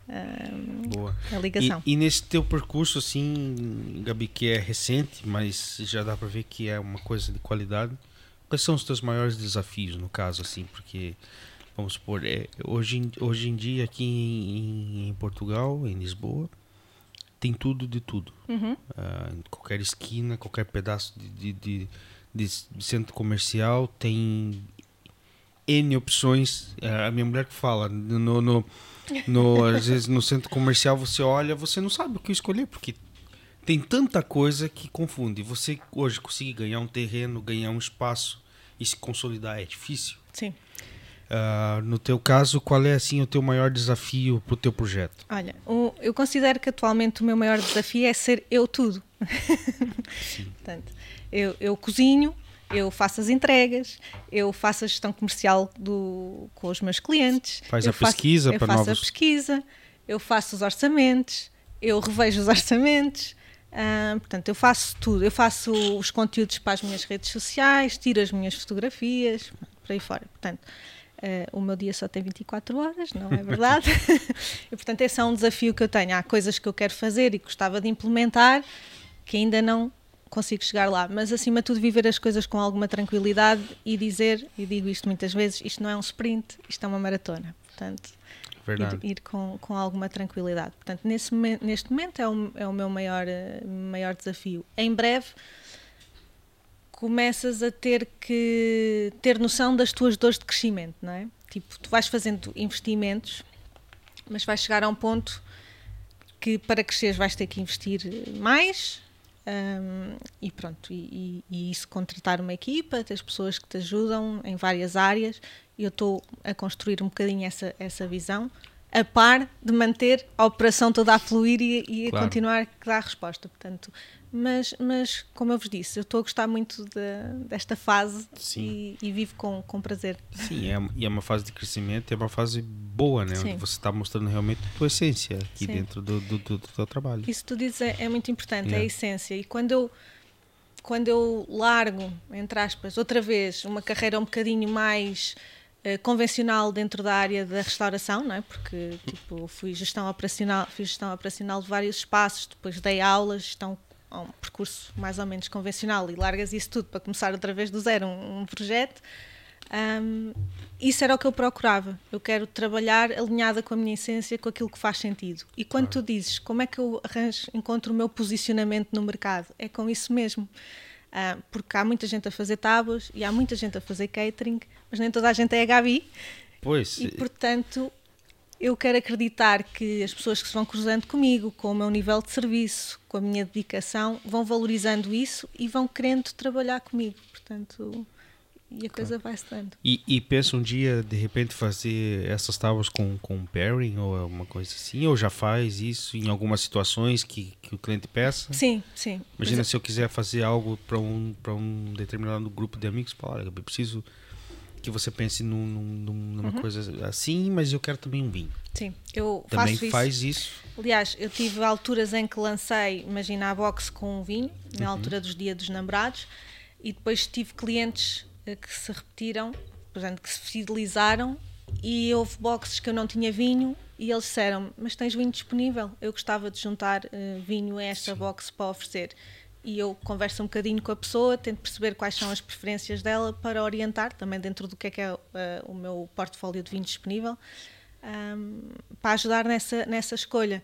a, Boa. a ligação. E, e nesse teu percurso, assim, Gabi, que é recente, mas já dá para ver que é uma coisa de qualidade, quais são os teus maiores desafios, no caso, assim, porque, vamos supor, é, hoje, hoje em dia aqui em, em Portugal, em Lisboa, tem tudo de tudo. Uhum. Ah, em qualquer esquina, qualquer pedaço de, de, de- de centro comercial tem N opções. A minha mulher que fala, no, no, no- às vezes no centro comercial você olha, você não sabe o que escolher, porque tem tanta coisa que confunde. Você hoje conseguir ganhar um terreno, ganhar um espaço e se consolidar é difícil. Sim. Ah, no teu caso, qual é assim o teu maior desafio para o teu projeto? Olha, o- eu considero que atualmente o meu maior desafio é ser eu tudo. Portanto, eu, eu cozinho, eu faço as entregas, eu faço a gestão comercial do, com os meus clientes. Faz eu a pesquisa eu para faço novos- a pesquisa, eu faço os orçamentos, eu revejo os orçamentos. ah, portanto, eu faço tudo. Eu faço os conteúdos para as minhas redes sociais, tiro as minhas fotografias, por aí fora. Portanto, ah, o meu dia só tem 24 horas, não é verdade? e, portanto, esse é um desafio que eu tenho. Há coisas que eu quero fazer e gostava de implementar que ainda não consigo chegar lá. Mas, acima de tudo, viver as coisas com alguma tranquilidade e dizer, e digo isto muitas vezes, isto não é um sprint, isto é uma maratona. Portanto, ir, ir com, com alguma tranquilidade. Portanto, nesse, neste momento é o, é o meu maior, maior desafio. Em breve começas a ter que ter noção das tuas dores de crescimento, não é? Tipo, tu vais fazendo investimentos, mas vais chegar a um ponto que para cresceres vais ter que investir mais hum, e pronto, e, e- e isso contratar uma equipa, tens pessoas que te ajudam em várias áreas e eu estou a construir um bocadinho essa, essa visão a par de manter a operação toda a fluir e, e a Claro. continuar a dar resposta, portanto mas, mas como eu vos disse, eu estou a gostar muito de- desta fase e, e vivo com, com prazer. Sim, é, e é uma fase de crescimento, é uma fase boa, né? Sim. Onde você está mostrando realmente a tua essência aqui Sim. dentro do, do, do, do teu trabalho. Isso que tu dizes é, é muito importante, é a Yeah. essência. E quando eu, quando eu largo, entre aspas, outra vez, uma carreira um bocadinho mais eh, convencional dentro da área da restauração, não é? Porque tipo, fui gestão operacional, fiz gestão operacional de vários espaços, depois dei aulas, gestão a um percurso mais ou menos convencional e largas isso tudo para começar outra vez do zero um, um projeto. Hum, isso era o que eu procurava. Eu quero trabalhar alinhada com a minha essência, com aquilo que faz sentido. E quando tu dizes como é que eu arranjo, encontro o meu posicionamento no mercado, é com isso mesmo. Ah, porque há muita gente a fazer tábuas e há muita gente a fazer catering, mas nem toda a gente é a Gabi. Pois, E portanto, eu quero acreditar que as pessoas que se vão cruzando comigo, com o meu nível de serviço, com a minha dedicação, vão valorizando isso e vão querendo trabalhar comigo. Portanto, e a coisa vai-se dando. E, e pensa um dia, de repente, fazer essas tábuas com, com pairing ou alguma coisa assim? Ou já faz isso em algumas situações que, que o cliente peça? Sim, sim. Imagina se eu quiser fazer algo para um, pra um determinado grupo de amigos, falar, eu preciso que você pense num, num- numa Uhum. coisa assim, mas eu quero também um vinho. sim, eu Também faço isso. faz isso. Aliás, eu tive alturas em que lancei, imagina, a box com um vinho, na Uhum. altura dos dias dos namorados, e depois tive clientes eh, que se repetiram, portanto, que se fidelizaram, e houve boxes que eu não tinha vinho, e eles disseram mas tens vinho disponível? Eu gostava de juntar eh, vinho a esta box para oferecer. E eu converso um bocadinho com a pessoa, tento perceber quais são as preferências dela para orientar, também dentro do que é que é eh, o meu portfólio de vinho disponível um, para ajudar nessa, nessa escolha.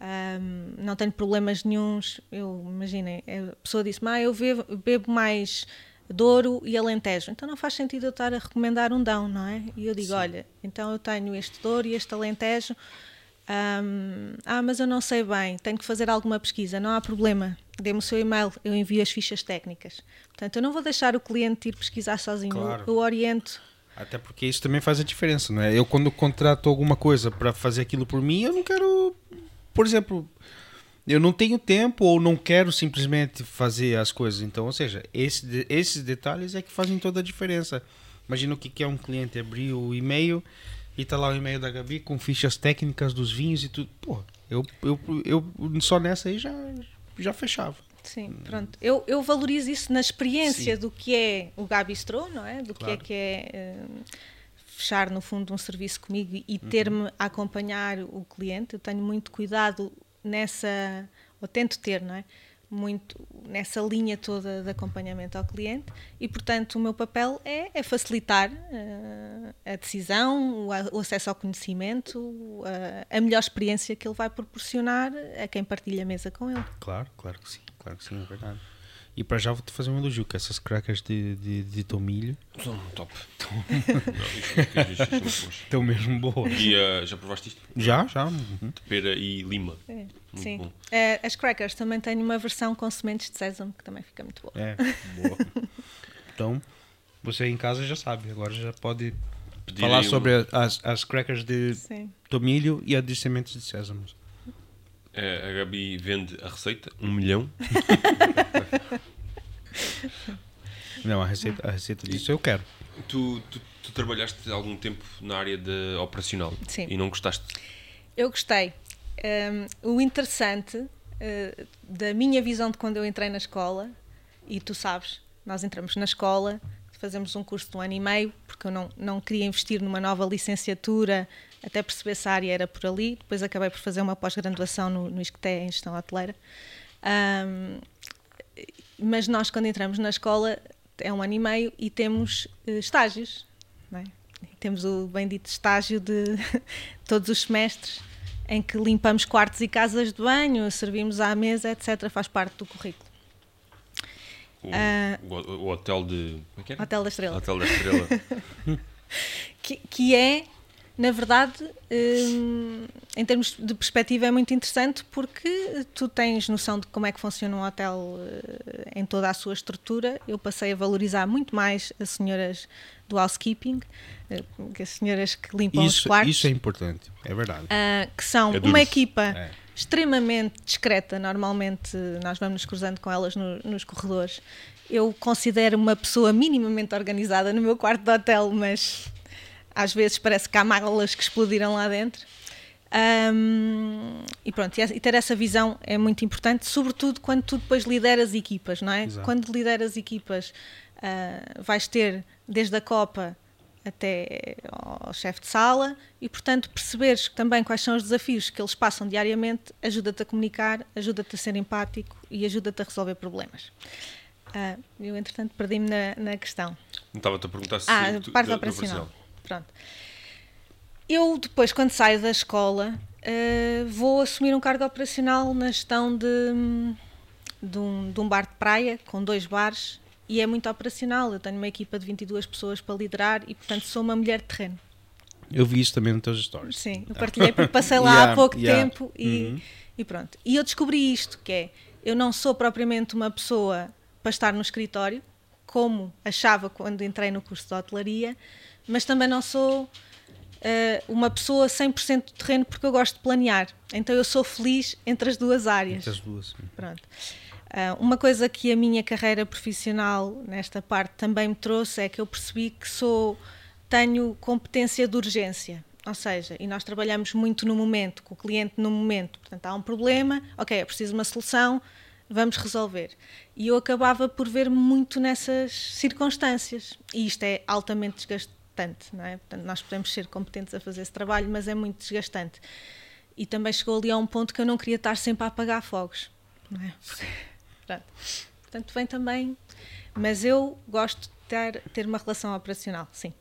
Um, não tenho problemas nenhuns. Eu imaginem, a pessoa disse: ah, eu bebo, bebo mais Douro e Alentejo. Então não faz sentido eu estar a recomendar um Dão, não é? E eu digo: olha, então eu tenho este Douro e este Alentejo. Um, ah, mas eu não sei bem, tenho que fazer alguma pesquisa. Não há problema. Dê-me o seu e-mail, eu envio as fichas técnicas. Portanto, eu não vou deixar o cliente ir pesquisar sozinho. Claro. Eu, eu oriento. Até porque isso também faz a diferença, não é? Eu quando contrato alguma coisa para fazer aquilo por mim, eu não quero, por exemplo, eu não tenho tempo ou não quero simplesmente fazer as coisas. Então, ou seja, esse esses detalhes é que fazem toda a diferença. Imagina o que é um cliente abrir o e-mail e tá lá o e-mail da Gabi com fichas técnicas dos vinhos e tudo. Pô, eu, eu, eu só nessa aí já, já fechava. Sim, pronto. Eu, eu valorizo isso na experiência Sim. do que é o Gabistrô, não é? Do que é Claro. que é eh, fechar, no fundo, um serviço comigo e Uhum. ter-me a acompanhar o cliente. Eu tenho muito cuidado nessa, ou tento ter, não é? Muito nessa linha toda de acompanhamento ao cliente e, portanto, o meu papel é, é facilitar eh, a decisão, o, o acesso ao conhecimento, a, a melhor experiência que ele vai proporcionar a quem partilha a mesa com ele. Claro, claro que sim, claro que sim, é verdade. E para já vou-te fazer um elogio, que essas crackers de, de, de tomilho São top. Estão mesmo boas. E eh, já provaste isto? Já, já. uhum. De pera e lima. É, Muito sim. bom. Eh, as crackers também têm uma versão com sementes de sésamo que também fica muito boa. É, boa. Então, você aí em casa já sabe, agora já pode Pedir falar um- sobre as, as crackers de Sim. tomilho e a de sementes de sésamo. Eh, a Gabi vende a receita, um milhão. Não, a receita, a receita disso eu quero. Tu, tu, tu trabalhaste algum tempo na área de operacional Sim. e não gostaste. Eu gostei. Um, o interessante uh, da minha visão de quando eu entrei na escola, e tu sabes, nós entramos na escola, fazemos um curso de um ano e meio, porque eu não, não queria investir numa nova licenciatura, até perceber se a área era por ali. Depois acabei por fazer uma pós-graduação no, no ISCTE em gestão hoteleira. Um, mas nós, quando entramos na escola, é um ano e meio e temos eh, estágios. é? Temos o bendito estágio de todos os semestres, em que limpamos quartos e casas de banho, servimos à mesa, etc. Faz parte do currículo. O, Ah. o, o hotel de. Como é que era? Hotel da Estrela. Hotel da Estrela. que, que é, na verdade, hum, em termos de perspectiva, é muito interessante porque tu tens noção de como é que funciona um hotel eh, em toda a sua estrutura. Eu passei a valorizar muito mais as senhoras do housekeeping, as senhoras que limpam os Isso, quartos. isso é importante, é verdade. Ah, que são É uma equipa É. extremamente discreta. Normalmente nós vamos nos cruzando com elas no- nos corredores. Eu considero uma pessoa minimamente organizada no meu quarto de hotel, mas às vezes parece que há malas que explodiram lá dentro. Ahm, e pronto, e ter essa visão é muito importante, sobretudo quando tu depois lideras equipas, não é? Exato. Quando lideras equipas, ah, vais ter desde a Copa até ao chefe de sala e, portanto, perceberes também quais são os desafios que eles passam diariamente ajuda-te a comunicar, ajuda-te a ser empático e ajuda-te a resolver problemas. Ah, eu, entretanto, perdi-me na, na questão. Não estava-te a perguntar se. Ah, tu- parte da- operacional. Pronto. Eu, depois, quando saio da escola, eh, vou assumir um cargo operacional na gestão de, de, um, de um bar de praia, com dois bares, e é muito operacional. Eu tenho uma equipa de 22 pessoas para liderar e, portanto, sou uma mulher de terreno. Eu vi isso também nos teus stories. Sim, eu partilhei porque passei lá Yeah, há pouco yeah. tempo e, Uhum. e pronto. E eu descobri isto, que é, eu não sou propriamente uma pessoa para estar no escritório, como achava quando entrei no curso de hotelaria, mas também não sou uh, uma pessoa 100% de terreno porque eu gosto de planear. Então eu sou feliz entre as duas áreas. Entre as duas. sim. Pronto. Uh, uma coisa que a minha carreira profissional nesta parte também me trouxe é que eu percebi que sou tenho competência de urgência. Ou seja, e nós trabalhamos muito no momento, com o cliente no momento. Portanto, há um problema, ok, é preciso uma solução, vamos resolver. E eu acabava por ver muito nessas circunstâncias. E isto é altamente desgastante, não é? Portanto, nós podemos ser competentes a fazer esse trabalho, mas é muito desgastante. E também chegou ali a um ponto que eu não queria estar sempre a apagar fogos, não é? Portanto, portanto vem também. Mas eu gosto de ter, ter uma relação operacional, sim.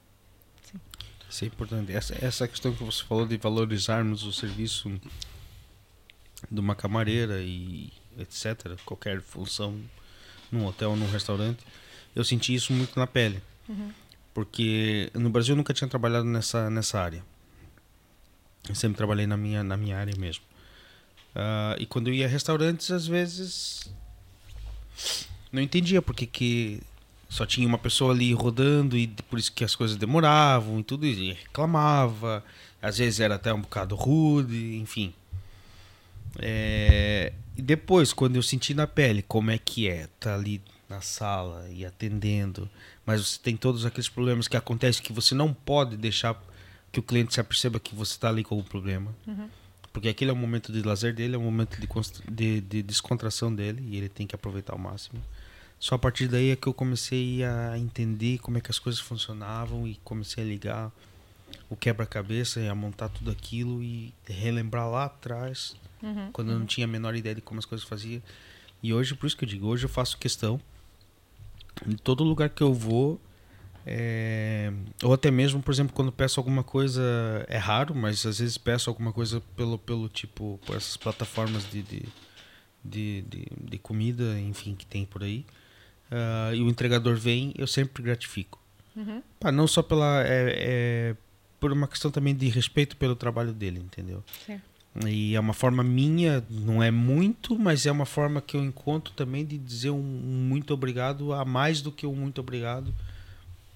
Isso é importante. Essa, essa questão que você falou de valorizarmos o serviço de uma camareira e etc., qualquer função num hotel ou num restaurante, eu senti isso muito na pele. Porque no Brasil eu nunca tinha trabalhado nessa, nessa área. Eu sempre trabalhei na minha, na minha área mesmo. Ah, e quando eu ia a restaurantes, às vezes não entendia porque que só tinha uma pessoa ali rodando e por isso que as coisas demoravam e tudo e reclamava. Às vezes era até um bocado rude enfim. É, e depois quando eu senti na pele como é que é tá ali na sala e atendendo mas você tem todos aqueles problemas que acontecem que você não pode deixar que o cliente se aperceba que você está ali com o problema porque aquele é o momento de lazer dele é o momento de, de, de descontração dele e ele tem que aproveitar ao máximo só a partir daí é que eu comecei a entender como é que as coisas funcionavam e comecei a ligar o quebra-cabeça e a montar tudo aquilo e relembrar lá atrás, quando eu não tinha a menor ideia de como as coisas faziam. E hoje, por isso que eu digo, hoje eu faço questão em todo lugar que eu vou, é, ou até mesmo, por exemplo, quando peço alguma coisa, é raro, mas às vezes peço alguma coisa pelo, pelo tipo, por essas plataformas de, de, de, de, de comida, enfim, que tem por aí. Ah, e o entregador vem, eu sempre gratifico. Pá, não só pela. É, é por uma questão também de respeito pelo trabalho dele, entendeu? Sim. E é uma forma minha, não é muito, mas é uma forma que eu encontro também de dizer um, um muito obrigado a mais do que um muito obrigado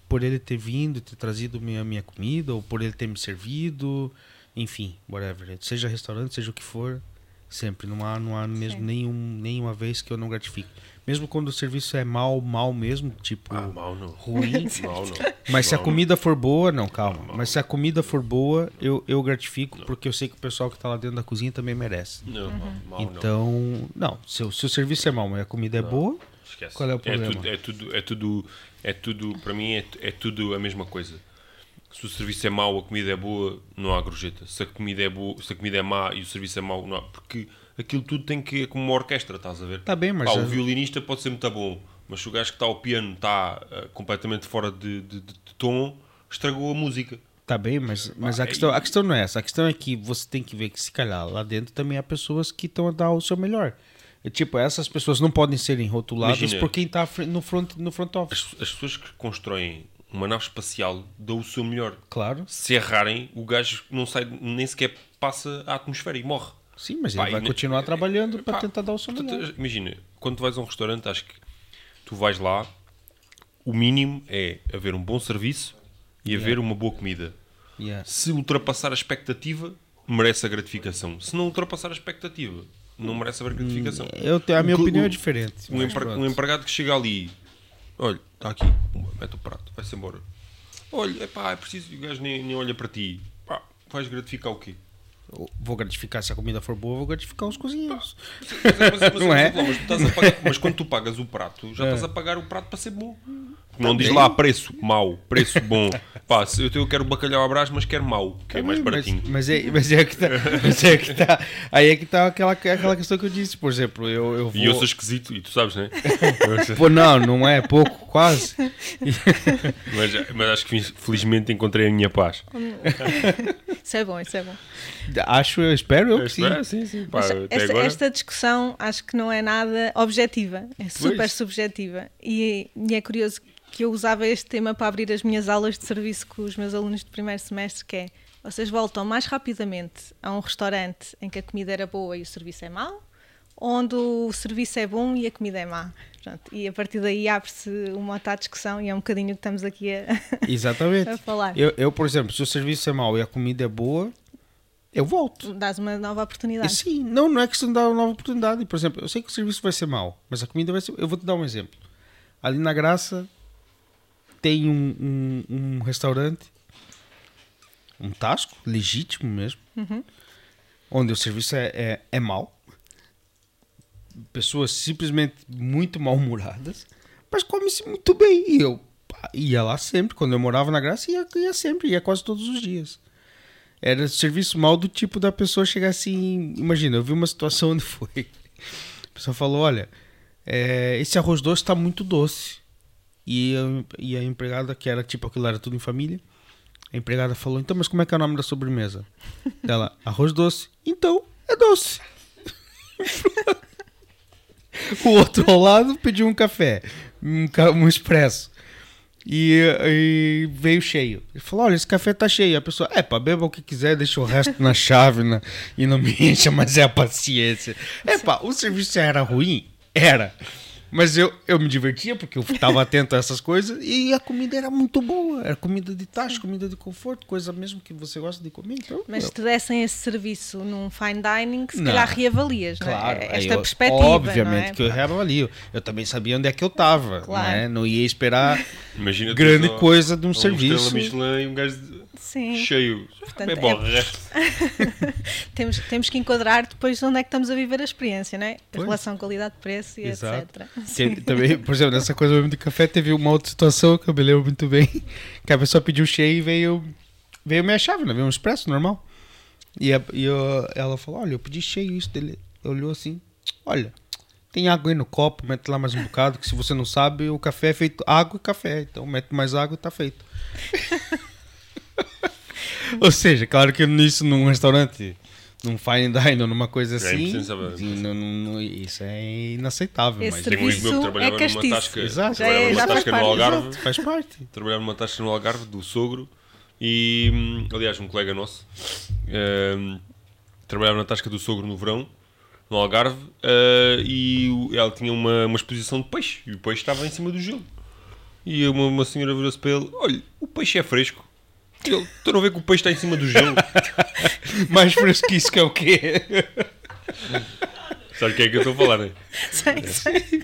por ele ter vindo, ter trazido minha, minha comida, ou por ele ter me servido, enfim, whatever. Seja restaurante, seja o que for, sempre. Não há, não há mesmo Sim. nenhum, nenhuma vez que eu não gratifique. Mesmo quando o serviço é mal, mal mesmo, tipo Ah, mal não. ruim. Mal não. Mas se a Mal comida for boa, não, calma. Mas se a comida for boa, eu, eu gratifico, porque eu sei que o pessoal que tá lá dentro da cozinha também merece. Não, mal, mal não. Então, não, se, o- se o serviço é mau, mas a comida é boa, Esquece. Qual é o problema? tudo, é tudo, é tudo, é tudo, para mim é, é tudo a mesma coisa. Se o serviço é mau, a comida é boa, não há gorjeta. Se a comida é boa, se a comida é má e o serviço é mau, não há, porque aquilo tudo tem que é como uma orquestra, estás a ver? Tá bem, mas Pá, a- o violinista pode ser muito bom, mas se o gajo que está ao piano está ah, completamente fora de, de- de- de tom, estragou a música. tá bem, mas, mas a, é questão, a questão não é essa. A questão é que você tem que ver que, se calhar, lá dentro também há pessoas que estão a dar o seu melhor. Tipo, essas pessoas não podem serem rotuladas Imagina. por quem está no front, no front office. As, as pessoas que constroem uma nave espacial dão o seu melhor. Claro. Se errarem, o gajo não sai, nem sequer passa a atmosfera e morre. Sim, mas Pá, ele vai continuar trabalhando para Pá, tentar dar o seu portanto, melhor. Imagina, quando tu vais a um restaurante, acho que tu vais lá, o mínimo é haver um bom serviço e haver uma boa comida. Yeah. Se ultrapassar a expectativa, merece a gratificação. Se não ultrapassar a expectativa, não merece a gratificação. Eu, te- a minha O- opinião o- é diferente. Um, empre- um empregado que chega ali, olha, está aqui, pumba, mete o prato, vai-se embora. Olha, epá, é preciso, o gajo nem, nem olha para ti. Pá, vais gratificar o quê? Vou gratificar se a comida for boa, vou gratificar os cozinheiros. Mas, é- mas, mas, Não é? mas, mas tu estás a pagar- mas quando tu pagas o prato, já É. estás a pagar o prato para ser bom. Não diz lá preço mau, preço bom. Pá, eu, eu quero bacalhau à brás, mas quero mau, que é mais Mas- baratinho. Mas, é, mas é que tá. Mas é que tá. Aí é que tá aquela, aquela questão que eu disse, por exemplo, eu, eu vou. E eu sou esquisito, e tu sabes, né? Pô, não, não é pouco, quase. mas, mas acho que felizmente encontrei a minha paz. Isso é bom, isso é bom. Acho, eu espero eu que sim. É, sim, sim. Pá, Mas esta, agora. esta discussão acho que não é nada objetiva, é super Pois. subjetiva. E, e é curioso que eu usava este tema para abrir as minhas aulas de serviço com os meus alunos de primeiro semestre, que é vocês voltam mais rapidamente a um restaurante em que a comida era boa e o serviço é mau, onde o serviço é bom e a comida é má. pronto, e a partir daí abre-se uma outra discussão e é um bocadinho que estamos aqui a, Exatamente. a falar. Eu, eu, por exemplo, se o serviço é mau e a comida é boa, eu volto. Dás uma nova E oportunidade. sim, não, não é questão de dar uma nova oportunidade. Por exemplo, eu sei que o serviço vai ser mau, mas a comida vai ser. Eu vou te dar um exemplo. Ali na Graça tem um, um, um restaurante, um tasco, legítimo mesmo, onde o serviço é, é, é mau. Pessoas simplesmente muito mal-humoradas, mas come-se muito bem. E eu ia lá sempre, quando eu morava na Graça, ia, ia sempre, ia quase todos os dias. Era serviço mal do tipo da pessoa chegar assim. Imagina, eu vi uma situação onde foi. A pessoa falou: Olha, é, esse arroz doce está muito doce. E a, e a empregada, que era tipo aquilo, era tudo em família. A empregada falou: Então, mas como é que é o nome da sobremesa? Ela: Arroz doce. Então, é doce. o outro ao lado pediu um café, um, um expresso. E, e veio cheio. Ele falou: Olha, esse café tá cheio. A pessoa, é, pá, beba o que quiser, deixa o resto na chave na- e não me encha, mas é a paciência. É, pá, o serviço era ruim? Era. Mas eu, eu me divertia porque eu estava atento a essas coisas e a comida era muito boa. Era comida de taxa, comida de conforto, coisa mesmo que você gosta de comer. Então, Mas se te dessem esse serviço num fine dining, se Não. calhar reavalias, não é? Claro, aí Esta eu- perspectiva. Obviamente não é? que eu reavalio. Eu também sabia onde é que eu estava. Claro. Né? Não ia esperar Imagina grande teres, ó, coisa de um serviço. Michelin e um gajo de- Sim. cheio. Portanto, Bem bom, é-. Temos, temos que enquadrar depois de onde é que estamos a viver a experiência, não é? A relação qualidade-preço e Exato. etc. Que- também, por exemplo, nessa coisa mesmo de café, teve uma outra situação que eu me lembro muito bem. Que a pessoa pediu cheio e veio, veio meia chave, né? Veio um expresso normal. E, a- e eu- ela falou: Olha, eu pedi cheio isso dele. Olhou assim: Olha, tem água aí no copo, mete lá mais um bocado. Que se você não sabe, o café é feito água e café. Então mete mais água e tá feito. Ou seja, claro que nisso num restaurante, num fine dining, numa coisa É assim, não- não- não- isso é inaceitável. Esse mas Tem um amigo meu que Serviço trabalhava é numa tasca, Exato. Já trabalhava é- numa tasca no. Algarve, Exato, faz parte. trabalhava numa tasca no Algarve do sogro e, aliás, um colega nosso hum, trabalhava na tasca do sogro no verão, no Algarve, uh, e ela tinha uma, uma exposição de peixe e o peixe estava em cima do gelo. E uma, uma senhora virou-se para ele: Olha, o peixe é fresco. E Ele, tu não vê que o peixe está em cima do gelo? Mais fresquice que é o quê? Sabe o que é que eu estou a falar, né? Sei, sei.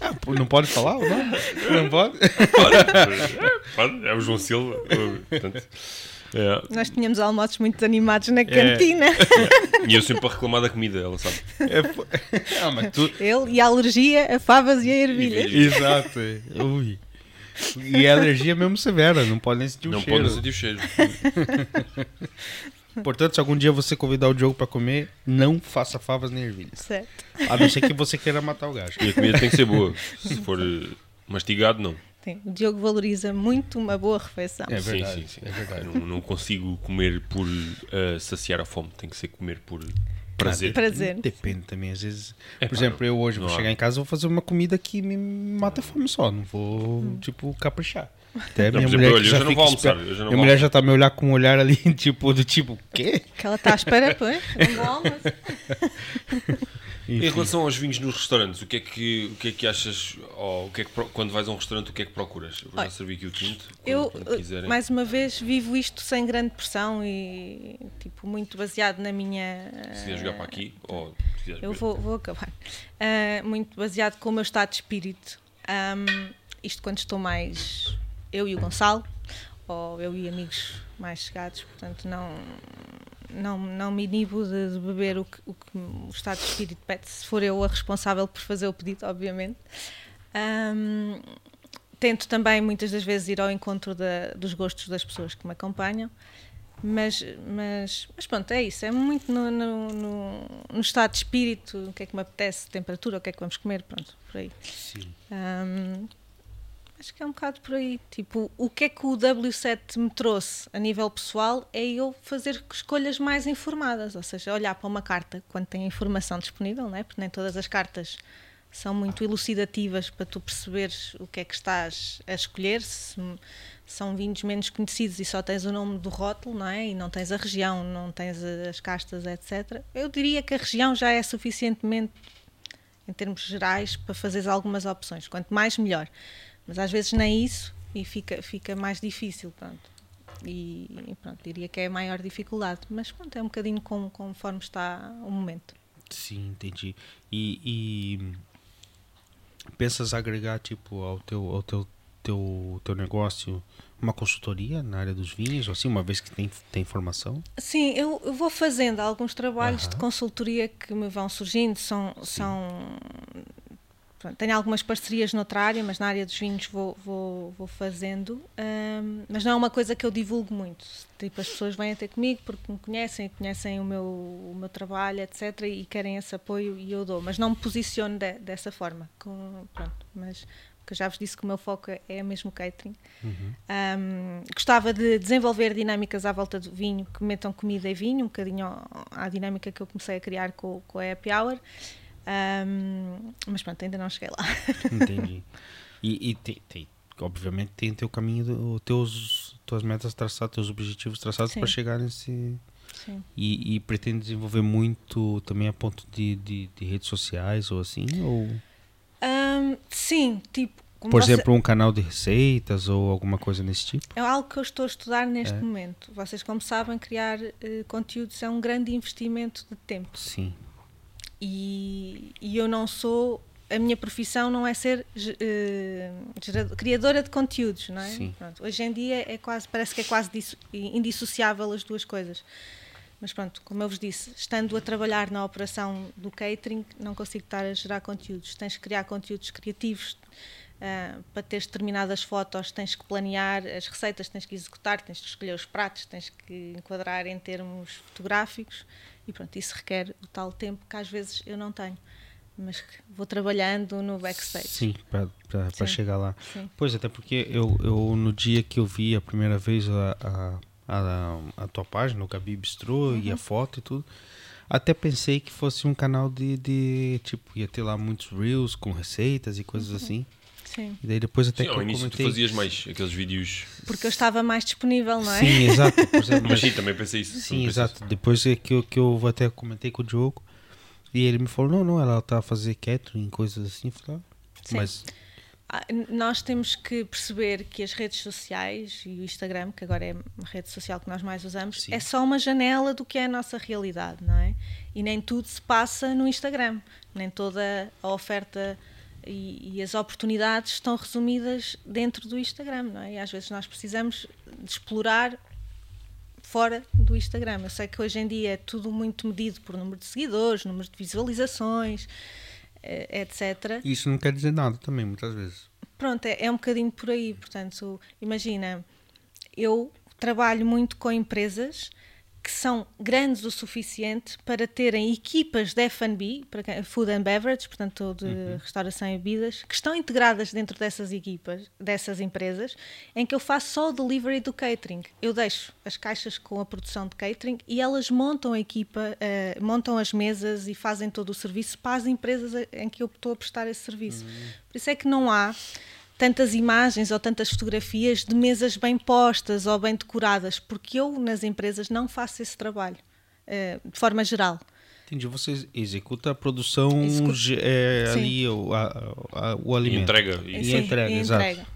Ah, pô, não pode falar o nome? Não pode? Pode, é, pode, é o João Silva. Portanto, é. Nós tínhamos almoços muito animados na cantina. E eu sempre a reclamar da comida, ela sabe. É, ah, mas tu... Ele e a alergia a favas e a ervilhas. Exato. Ui. E é alergia mesmo severa, não podem sentir o Não cheiro. pode sentir o cheiro. Portanto, se algum dia você convidar o Diogo pra comer, não faça favas nem ervilhas. Certo. A não ser que você queira matar o gajo. E a comida tem que ser boa. Se for eh, mastigado, não. Sim, o Diogo valoriza muito uma boa refeição. É verdade, sim, sim, sim. é verdade. Não, não consigo comer por eh, saciar a fome. Tem que ser comer por prazer. Prazer. Depende também, às vezes. É, Por exemplo, eu hoje não vou chegar em casa e vou fazer uma comida que me mata a fome só. Não vou, tipo, caprichar. Até Não, minha mulher já não vou almoçar, esper- não Minha mulher já tá a me olhar com um olhar ali, tipo, do tipo, quê? Que ela está à espera. Um bom almoço. Em relação aos vinhos nos restaurantes, o que é que, o que, é que achas, ou o que é que, quando vais a um restaurante, o que é que procuras? Eu já Olha, servir aqui o tinto, quando, Eu, quando mais uma vez, vivo isto sem grande pressão e, tipo, muito baseado na minha... Se quiser jogar para aqui, ou se quiseres Eu vou, vou acabar. Ah, muito baseado com o meu estado de espírito. Ahm, isto quando estou mais eu e o Gonçalo, ou eu e amigos mais chegados, portanto não, não, não me inibo de, de beber o que, o que o estado de espírito pede, se for eu a responsável por fazer o pedido, obviamente. Ahm, tento também muitas das vezes ir ao encontro da- dos gostos das pessoas que me acompanham. Mas, mas, mas pronto, é isso. É muito no, no, no- no estado de espírito, o que é que me apetece, temperatura, o que é que vamos comer, pronto, por aí. Sim. Ahm, acho que é um bocado por aí. Tipo, o que é que o W7 me trouxe a nível pessoal é eu fazer escolhas mais informadas, ou seja, olhar para uma carta quando tem informação disponível, não é? porque nem todas as cartas são muito elucidativas para tu perceberes o que é que estás a escolher. Se são vinhos menos conhecidos e só tens o nome do rótulo, não é? E não tens a região, não tens as castas, etc. Eu diria que a região já é suficientemente em termos gerais, para fazeres algumas opções. Quanto mais, melhor. Mas às vezes nem isso e fica, fica mais difícil, pronto. E, pronto, diria que é a maior dificuldade. Mas pronto, é um bocadinho como, conforme está o momento. Sim, entendi. E, e pensas agregar tipo ao teu ao teu teu, teu negócio uma consultoria na área dos vinhos, ou assim, uma vez que tem, tem formação? Sim, eu, eu vou fazendo alguns trabalhos de consultoria que me vão surgindo, são, são tenho algumas parcerias noutra área, mas na área dos vinhos vou, vou, vou fazendo, hum, mas não é uma coisa que eu divulgo muito. Tipo, as pessoas vêm ter comigo porque me conhecem, conhecem o meu, o meu trabalho, etc. e querem esse apoio e eu dou, mas não me posiciono de- dessa forma. Com, pronto, mas porque eu já vos disse que o meu foco é mesmo catering. Um, gostava de desenvolver dinâmicas à volta do vinho que metam comida e vinho, um bocadinho à dinâmica que eu comecei a criar com, com a Happy Hour. Um, mas pronto, ainda não cheguei lá. Entendi. e e tem, tem- obviamente tem teu caminho, do- teus tuas metas traçadas, teus objetivos traçados para chegar nesse Sim. e, e pretende desenvolver muito também a ponto de, de, de redes sociais ou assim ou Um, sim, tipo, por você- exemplo um canal de receitas ou alguma coisa nesse tipo é algo que eu estou a estudar neste É. momento. Vocês, como sabem, criar eh, conteúdos é um grande investimento de tempo. sim e, e eu não sou a minha profissão não é ser ge- eh, gerado- criadora de conteúdos não é. Pronto, hoje em dia é quase parece que é quase disso- indissociável as duas coisas. Mas pronto como eu vos disse estando a trabalhar na operação do catering não consigo estar a gerar conteúdos. Tens que criar conteúdos criativos ah, para teres determinadas fotos tens que planear as receitas tens que executar tens que escolher os pratos tens que enquadrar em termos fotográficos e pronto isso requer o tal tempo que às vezes eu não tenho mas vou trabalhando no backstage sim para chegar lá Sim. Pois, até porque eu, eu no dia que eu vi a primeira vez a, a, a, a tua página, o Gabi Bistrô Uhum. e a foto e tudo, até pensei que fosse um canal de, de tipo, ia ter lá muitos reels com receitas e coisas assim. Sim, E daí depois até Sim, que ao eu início tu comentei... fazias mais aqueles vídeos. porque eu estava mais disponível, não é? Sim, exato. por exemplo, Mas sim, também pensei isso. Sim, exato. Depois é que eu, que eu até comentei com o Diogo e ele me falou, não, não, ela tá a fazer catering, coisas assim. Falei, ah, Sim. mas Ah, Nós temos que perceber que as redes sociais e o Instagram, que agora é a rede social que nós mais usamos, Sim. é só uma janela do que é a nossa realidade, não é? E nem tudo se passa no Instagram, nem toda a oferta e, e as oportunidades estão resumidas dentro do Instagram, não é? E às vezes nós precisamos de explorar fora do Instagram. Eu sei que hoje em dia é tudo muito medido por número de seguidores, número de visualizações, eh, etc. isso não quer dizer nada também, muitas vezes. Pronto, é, é um bocadinho por aí. Portanto, imagina, eu trabalho muito com empresas que são grandes o suficiente para terem equipas de F&B, Food and Beverage, portanto de restauração e bebidas, que estão integradas dentro dessas equipas, dessas empresas, em que eu faço só o delivery do catering. Eu deixo as caixas com a produção de catering e elas montam a equipa, eh, montam as mesas e fazem todo o serviço para as empresas em que eu estou a prestar esse serviço. Por isso é que não há tantas imagens ou tantas fotografias de mesas bem postas ou bem decoradas, porque eu nas empresas não faço esse trabalho eh, de forma geral. Entendi, você executa a produção, é, Sim. ali o, a- a- o E alimento. entrega. E E... entrega, exato.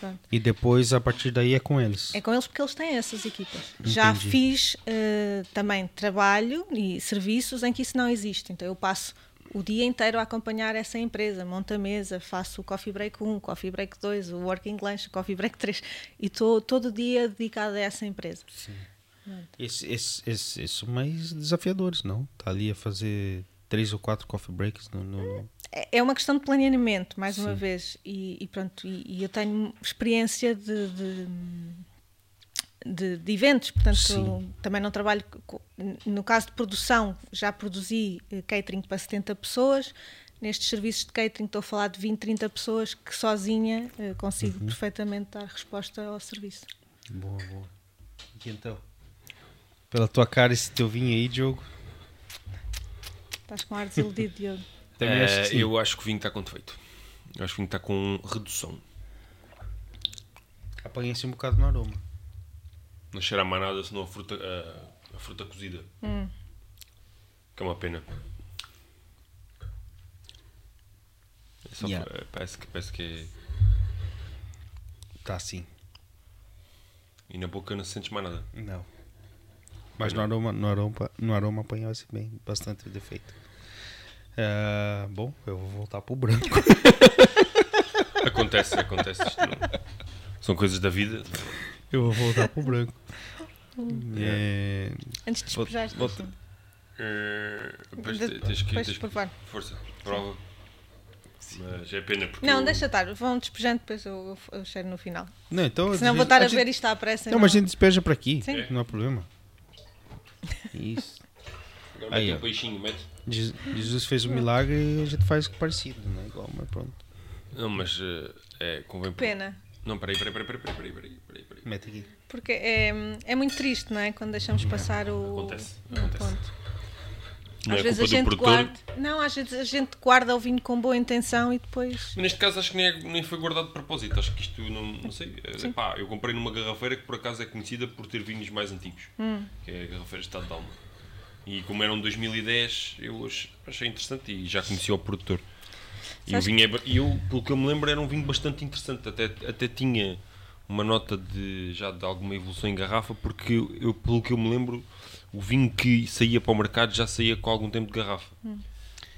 Pronto. E depois, a partir daí, é com eles. É com eles porque eles têm essas equipas. Já Entendi. fiz eh, também trabalho e serviços em que isso não existe. Então eu passo o dia inteiro a acompanhar essa empresa, monto a mesa, faço o coffee break 1, coffee break 2, o working lunch, o coffee break 3 e estou todo dia dedicada a essa empresa. Esses esse, esse, esses são mais desafiadores, não? Tá ali a fazer três ou quatro coffee breaks no... no- É é uma questão de planeamento, mais uma Sim. vez. E, e pronto, e, e eu tenho experiência de, de, de- de eventos, portanto, Sim. também não trabalho. No caso de produção, já produzi eh, catering para 70 pessoas. Nestes serviços de catering, estou a falar de 20, 30 pessoas que sozinha eh, consigo Uhum. perfeitamente dar resposta ao serviço. Boa, boa. E então? Pela tua cara, esse teu vinho aí, Diogo? Estás com ar desiludido, Diogo. Acho sim. eu acho que o vinho está com defeito. Eu acho que o vinho está com redução. Apanhei-se um bocado no aroma. Não cheira a mais nada senão a fruta, a, a fruta cozida. Hum. Que é uma pena. Só Yeah. que, parece, que, parece que é. Tá assim. E na boca não sentes mais nada. Não. Mas no aroma, no aroma, no aroma apanhou-se bem, bastante defeito. Ah, bom, eu vou voltar pro branco. Acontece, acontece. Isto não- São coisas da vida. Eu vou voltar pro branco. É, Antes de Volta- despejar, volta. Eh, depois De- te- tens que. depois Tens que provar. força, prova. Mas é pena porque. Não, eu- deixa estar, vão despejando, depois eu, eu, eu cheiro no final. Não, então. Senão vou estar a gente- ver isto à pressa. e Não, mas a gente despeja por aqui. Sim. Não há problema. Isso. Agora Aí, mete um peixinho, mete. Je- Jesus fez um milagre e a gente faz parecido, não é igual, mas pronto. Não, mas eh, é, convém. Pena. Não, peraí, peraí, peraí, peraí, peraí, peraí, peraí, peraí. Mete aqui. Porque é, é muito triste, não é? Quando deixamos passar o. Acontece, o acontece. ponto. Não às é vezes a gente guarda. Não, às vezes a gente guarda o vinho com boa intenção e depois. Mas neste caso acho que nem, é- nem foi guardado de propósito. Acho que isto não, não sei. eh, Pá, eu comprei numa garrafeira que por acaso é conhecida por ter vinhos mais antigos. Hum. Que é a garrafeira Estado de Alma. E como eram 2010, eu ach- achei interessante e já conheci o produtor. E o vinho é, eu, pelo que eu me lembro, era um vinho bastante interessante. Até, até tinha uma nota de já de alguma evolução em garrafa, porque eu, pelo que eu me lembro, o vinho que saía para o mercado já saía com algum tempo de garrafa. Hum.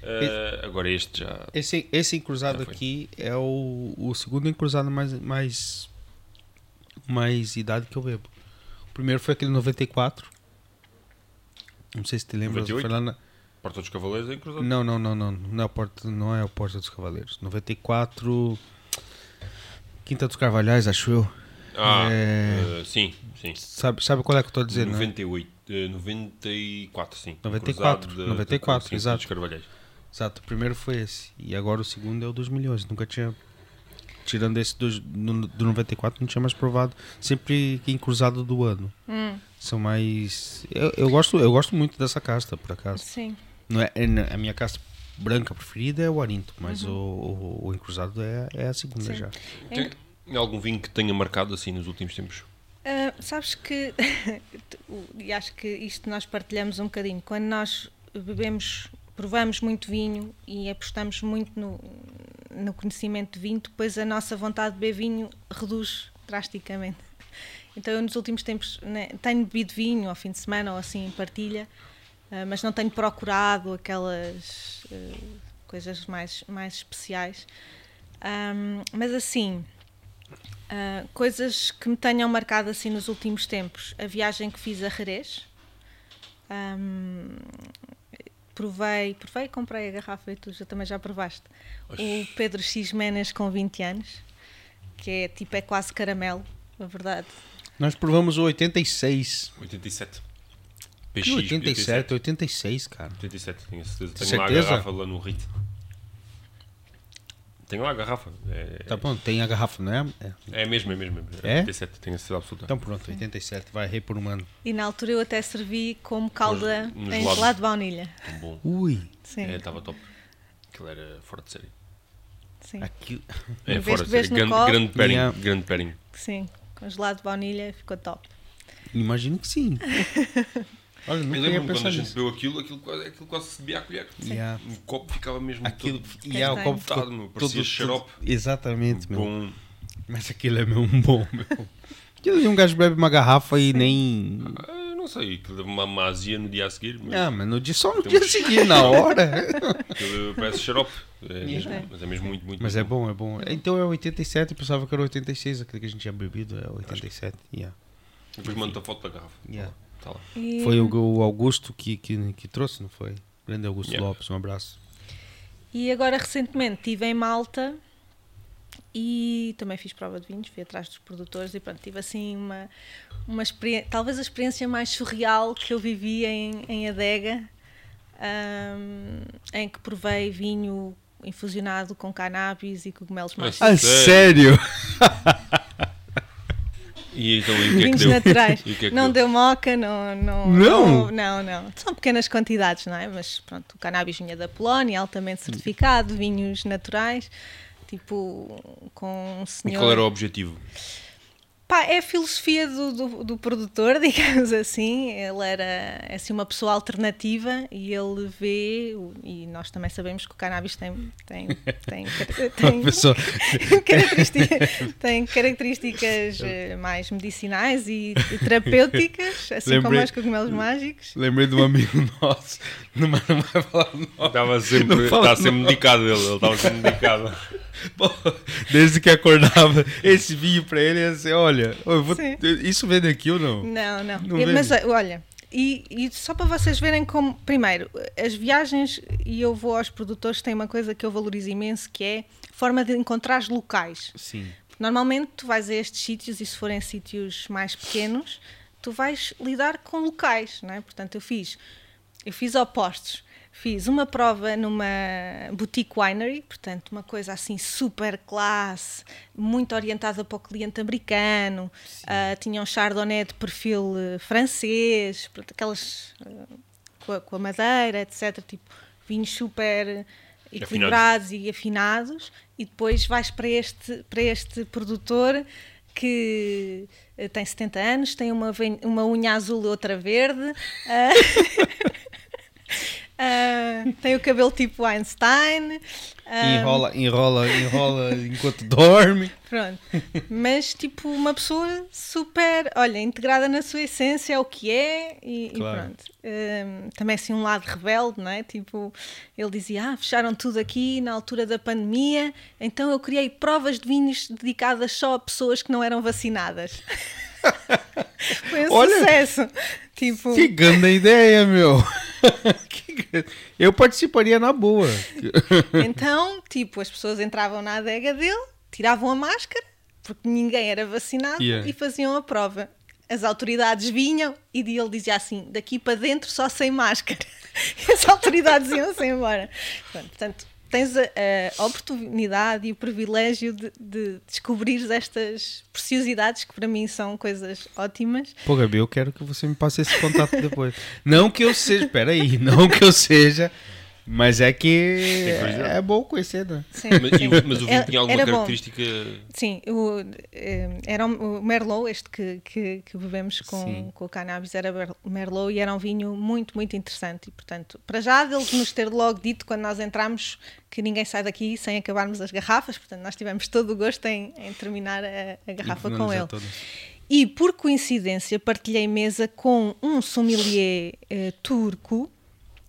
Eh, agora este já. Esse, esse encruzado aqui é o, o segundo encruzado mais, mais, mais idade que eu bebo. O primeiro foi aquele 94. Não sei se te lembra. 98? Foi lá na, Porta dos Cavaleiros é cruzado. não, não, não, não. Não é, a porta, não é a Porta dos Cavaleiros. 94. Quinta dos Carvalhais, acho eu. Ah, É. eh, sim, sim. Sabe, sabe qual é que eu estou a dizer, não é? 98, eh, 94, sim. 94, Cruzado 94, sim, exato. dos Carvalhais. Exato, o primeiro foi esse. E agora o segundo é o dos milhões. Nunca tinha. Tirando esse do, do 94, não tinha mais provado. Sempre que cruzado do ano. Hum, São mais. Eu, eu, gosto, eu gosto muito dessa casta, por acaso. sim. Não é, é- a minha casta branca preferida é o Arinto, mas Uhum. o, o, o encruzado é, é a segunda Sim. já. Tem algum vinho que tenha marcado assim nos últimos tempos? Ah, sabes que, e acho que isto nós partilhamos um bocadinho, quando nós bebemos, provamos muito vinho e apostamos muito no, no conhecimento de vinho, depois a nossa vontade de beber vinho reduz drasticamente. Então eu nos últimos tempos né, tenho bebido vinho ao fim de semana ou assim em partilha, ah, mas não tenho procurado aquelas ah, coisas mais, mais especiais. Ahm, mas assim, ah, coisas que me tenham marcado assim nos últimos tempos. A viagem que fiz a Jerez. Ahm, provei, provei e comprei a garrafa e tu já, também já provaste. O Pedro X Menas com 20 anos, que é tipo é quase caramelo, na verdade. Nós provamos o 86. 87. PX, 87, 86, cara. 87, tenho certeza. Tenho Certeza? lá a garrafa lá no RIT. Tenho lá a garrafa. É, Tá bom, tem a garrafa, não é? É. é mesmo, é mesmo. É? É? 87, tenho a certeza absoluta. Então pronto, 87, vai rei por um ano. E na altura eu até servi como calda Nos- nos em gelado de baunilha. Tão bom. Ui, Sim, É, estava top. Aquilo era fora de série. sim, aquilo. É fora de série. Grande, grande pairing. Grande pairing. sim. Com gelado de baunilha ficou top. Imagino que sim. Olha, Eu nunca ia lembro-me quando a gente bebeu aquilo, aquilo, quase- aquilo quase se bebia a colher. Yeah. O copo ficava mesmo Aquilo, todo e é, o copo ficou meu, parecia xarope. Exatamente, meu. bom. Mas aquilo é mesmo bom, meu. Aquilo um gajo bebe uma garrafa e nem. Ah, não sei, aquilo dava uma mazia no dia a seguir, mas Ah, mas no dia, só no Temos- dia seguinte, na hora. aquilo parece xarope. É mesmo, É. mas é mesmo muito, muito Mas muito é bom, é bom. Então é 87, eu pensava que era 86, aquele que a gente tinha bebido, é 87. Yeah. Depois mando a foto da garrafa. Yeah. Tá lá. E- Foi o, o Augusto que, que, que trouxe, não foi? Grande Augusto Yeah. Lopes, um abraço. E agora recentemente estive em Malta e também fiz prova de vinhos, fui atrás dos produtores e pronto, tive assim uma, uma experiência, talvez a experiência mais surreal que eu vivi em, em Adega, ahm, em que provei vinho infusionado com cannabis e cogumelos mágicos. Ah, sério? E então, e o que é que Vinhos naturais. E o que é que não deu? deu moca, não, não, Não? não, não. São pequenas quantidades, não é? Mas pronto, o cannabis vinha da Polónia, altamente certificado, vinhos naturais, tipo com um E senhor. qual era o objetivo? Pá, é a filosofia do, do, do, produtor, digamos assim. Ele era é assim, uma pessoa alternativa e ele vê, e nós também sabemos que o cannabis tem, tem, tem, tem, pessoa... características, tem características eh, mais medicinais e terapêuticas, assim lembrei, como os cogumelos mágicos. Lembrei de um amigo nosso, não, não vai falar o nome. Estava sempre, estava sempre medicado ele, ele estava sempre medicado. desde que acordava, esse vinho para ele ia ser, olha, vou, isso vende aqui ou não? Não, não. não Mas olha, e, e, só para vocês verem como, primeiro, as viagens, e eu vou aos produtores, tem uma coisa que eu valorizo imenso, que é a forma de encontrar os locais. Sim. Normalmente tu vais a estes sítios, e se forem sítios mais pequenos, tu vais lidar com locais, não é? Portanto, eu fiz, eu fiz opostos Fiz uma prova numa boutique winery, portanto, uma coisa assim super classe, muito orientada para o cliente americano. Uh, tinha um chardonnay de perfil uh, francês, aquelas uh, com, a, com, a, madeira, etc. Tipo, vinhos super equilibrados e afinados. E depois vais para este, para este produtor que tem 70 anos, tem uma, uma unha azul e outra verde. Uh, tem o cabelo tipo Einstein. Uh, enrola, enrola, enrola enquanto dorme. Pronto. Mas tipo uma pessoa super, olha, integrada na sua essência, é o que é e, claro. e pronto. Uh, também assim um lado rebelde, não é? Tipo, ele dizia, ah, fecharam tudo aqui na altura da pandemia, então eu criei provas de vinhos dedicadas só a pessoas que não eram vacinadas. Foi um Olha, sucesso. Tipo... Que grande ideia, meu. Eu participaria na boa. Então, tipo, as pessoas entravam na adega dele, tiravam a máscara, porque ninguém era vacinado, yeah. e faziam a prova. As autoridades vinham e ele dizia assim: daqui para dentro só sem máscara. E as autoridades iam-se embora. Portanto, tens a, a, oportunidade e o privilégio de, de descobrir estas preciosidades que para mim são coisas ótimas. Pô, Gabi, eu quero que você me passe esse contato depois. não que eu seja, espera aí, não que eu seja mas é que é, bom conhecer, né? Sim, mas, sim. mas o vinho tinha alguma característica. Bom. Sim, o, eh, era o Merlot, este que, que, que bebemos com, com o cannabis, era Merlot e era um vinho muito, muito interessante. E, portanto, para já, deles nos ter logo dito quando nós entramos que ninguém sai daqui sem acabarmos as garrafas, portanto, nós tivemos todo o gosto em, em terminar a, a garrafa com ele. E por coincidência partilhei mesa com um sommelier eh, turco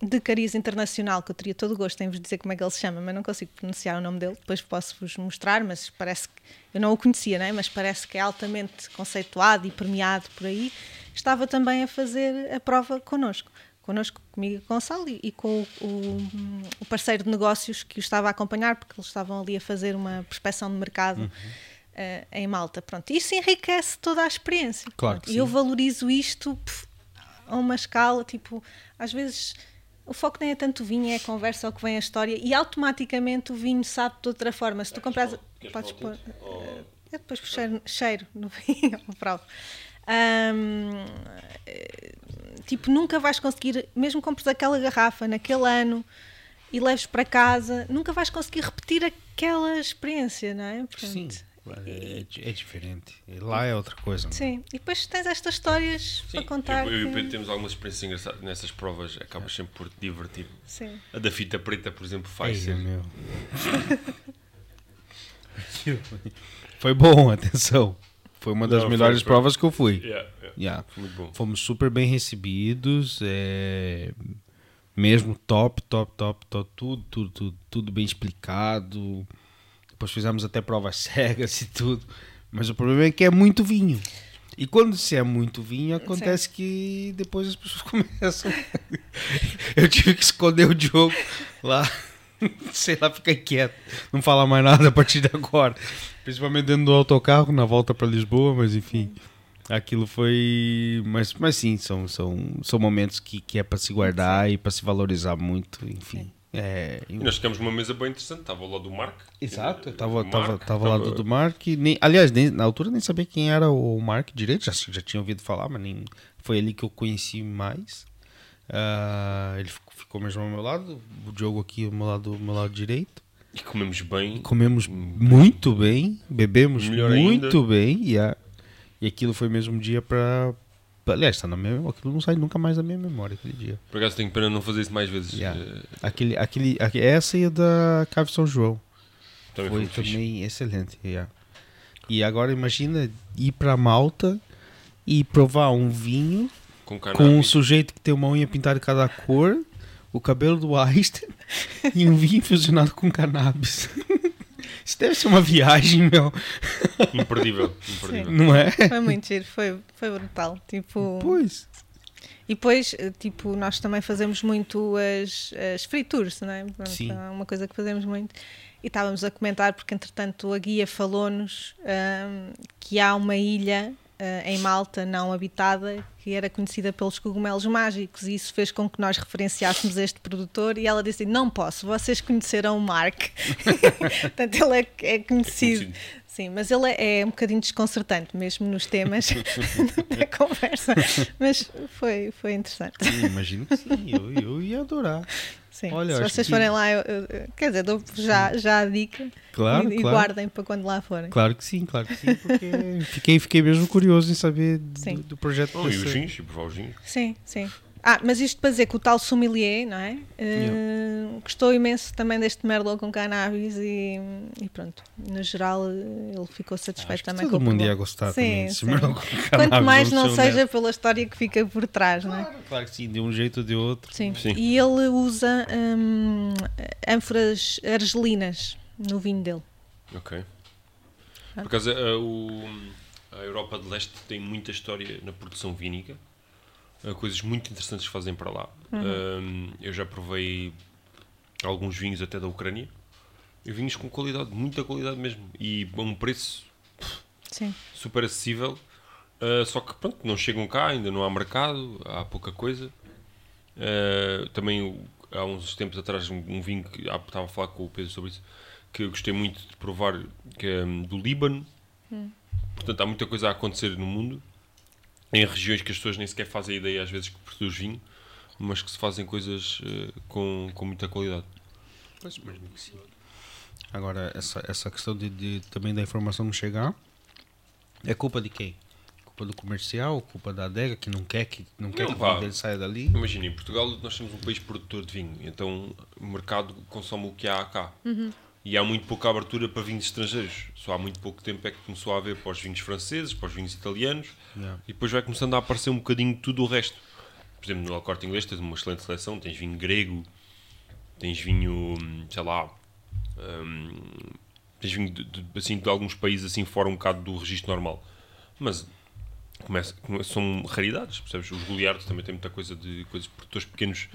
de cariz internacional, que eu teria todo o gosto em vos dizer como é que ele se chama, mas não consigo pronunciar o nome dele, depois posso-vos mostrar, mas parece que, eu não o conhecia, né? mas parece que é altamente conceituado e premiado por aí, estava também a fazer a prova connosco. Connosco, comigo e com o Gonçalo e, com o, o, o, parceiro de negócios que o estava a acompanhar, porque eles estavam ali a fazer uma prospeção de mercado uhum. uh, em Malta. Pronto, isso enriquece toda a experiência. Claro e eu valorizo isto a uma escala, tipo, às vezes o foco nem é tanto o vinho, é a conversa, é o que vem a história e automaticamente o vinho sabe de outra forma. Se tu compras. Podes pôr. Uh, depois cheiro, cheiro no vinho, provo. Um, tipo, nunca vais conseguir, mesmo compres aquela garrafa naquele ano e leves para casa, nunca vais conseguir repetir aquela experiência, não é? Portanto, Sim. É, é, diferente. E lá é outra coisa. Não? Sim, e depois tens estas histórias Sim, para contar. Eu, eu, e Pedro temos algumas experiências engraçadas nessas provas, acabas sempre por te divertir. Sim. A da fita preta, por exemplo, faz Ei, ser. Meu. foi bom, atenção. Foi uma das Não, melhores foi, provas que eu fui. Yeah, yeah. Yeah. Foi muito bom. Fomos super bem recebidos. É... Mesmo top, top, top, top, tudo, tudo, tudo, tudo bem explicado. Depois fizemos até provas cegas e tudo. Mas o problema é que é muito vinho. E quando se é muito vinho, acontece Sim. que depois as pessoas começam. Eu tive que esconder o Diogo lá. Sei lá, fica quieto. Não fala mais nada a partir de agora. Principalmente dentro do autocarro, na volta para Lisboa, mas enfim. Aquilo foi. Mas, mas sim, são, são, são momentos que, que é para se guardar sim. e para se valorizar muito, enfim. Sim. É, e nós ficamos numa mesa bem interessante, estava lá do Mark. Exato, estava tava, tava lá do, Mark. Nem, aliás, nem, na altura nem sabia quem era o Mark direito, já, já tinha ouvido falar, mas nem, foi ali que eu conheci mais. Uh, ele ficou mesmo ao meu lado, o Diogo aqui ao meu lado, ao meu lado direito. E comemos bem. E comemos muito bem, bebemos Melhor muito ainda. bem. Yeah. E aquilo foi mesmo dia para. Aliás, está na minha, aquilo não sai nunca mais da minha memória aquele dia. Por acaso tenho pena não fazer isso mais vezes. Yeah. Eh, Aquele, aquele, aque- essa e a da Cave São João. também foi, foi fixe. também excelente. yeah. E agora imagina ir para Malta e provar um vinho Com com um sujeito que tem uma unha pintada de cada cor, o cabelo do Einstein e um vinho fusionado com cannabis. Isso deve ser uma viagem, meu, Imperdível. imperdível. não é? Foi muito giro, foi, foi brutal. Tipo, Pois. E depois, eh, tipo, nós também fazemos muito as, as free tours, não é? Pronto, Sim. É uma coisa que fazemos muito. E estávamos a comentar, porque entretanto a guia falou-nos ahm, que há uma ilha ah, em Malta não habitada que era conhecida pelos cogumelos mágicos e isso fez com que nós referenciássemos este produtor e ela disse: Não posso, vocês conheceram o Mark. Portanto, ele é, é conhecido. Sim, mas ele é, é um bocadinho desconcertante, mesmo nos temas da conversa. Mas foi, foi interessante. Sim, imagino que sim, eu, eu ia adorar. Sim. Olha, Se vocês que- forem lá, eu- eu- quer dizer, dou já, já a dica Claro, e, e claro. guardem para quando lá forem. Claro que sim, claro que sim, porque fiquei, fiquei mesmo curioso em saber do, do projeto. Oh, e os vinhos, e provar os vinhos. Sim, sim. Ah, mas isto para dizer que o tal sommelier, não é? Eh, Gostou imenso também deste Merlot com cannabis e, e pronto, no geral eh, ele ficou satisfeito Acho que também todo com o mundo ia gostar Sim, desse. Merlot com Quanto cannabis, mais vamos não seja pela história que fica por trás, não é? Claro, claro que sim, de um jeito ou de outro. Sim. Sim. E ele usa hum, ânforas argelinas no vinho dele. Ok. Por acaso, a, o- a Europa de Leste tem muita história na produção vínica. Há coisas muito interessantes que fazem para lá. Um, eu já provei alguns vinhos até da Ucrânia. E vinhos com qualidade, muita qualidade mesmo. E a um preço Sim. super acessível. Uh, só que pronto, não chegam cá, ainda não há mercado, há pouca coisa. Uh, também há uns tempos atrás um, vinho que estava a falar com o Pedro sobre isso que eu gostei muito de provar que é hum, do Líbano. Portanto, há muita coisa a acontecer no mundo em regiões que as pessoas nem sequer fazem ideia às vezes que produz vinho, mas que se fazem coisas uh, com, com muita qualidade. Pois, imagino que sim. Agora, essa, essa questão de, de- também da informação não chegar, é culpa de quem? Culpa do comercial, culpa da adega que não quer que, não quer Não, que o pá. dele saia dali? Imagina, em Portugal nós somos um país produtor de vinho, então o mercado consome o que há cá. E há muito pouca abertura para vinhos estrangeiros. Só há muito pouco tempo é que começou a haver para os vinhos franceses, para os vinhos italianos, Yeah. e depois vai começando a aparecer um bocadinho tudo o resto. Por exemplo, no El Corte Inglês tens uma excelente seleção, tens vinho grego, tens vinho, sei lá, hum, tens vinho de, de- assim, de alguns países assim fora um bocado do registro normal. Mas começa, come- são raridades, percebes? Os Goliardos também têm muita coisa de coisas de produtores pequenos,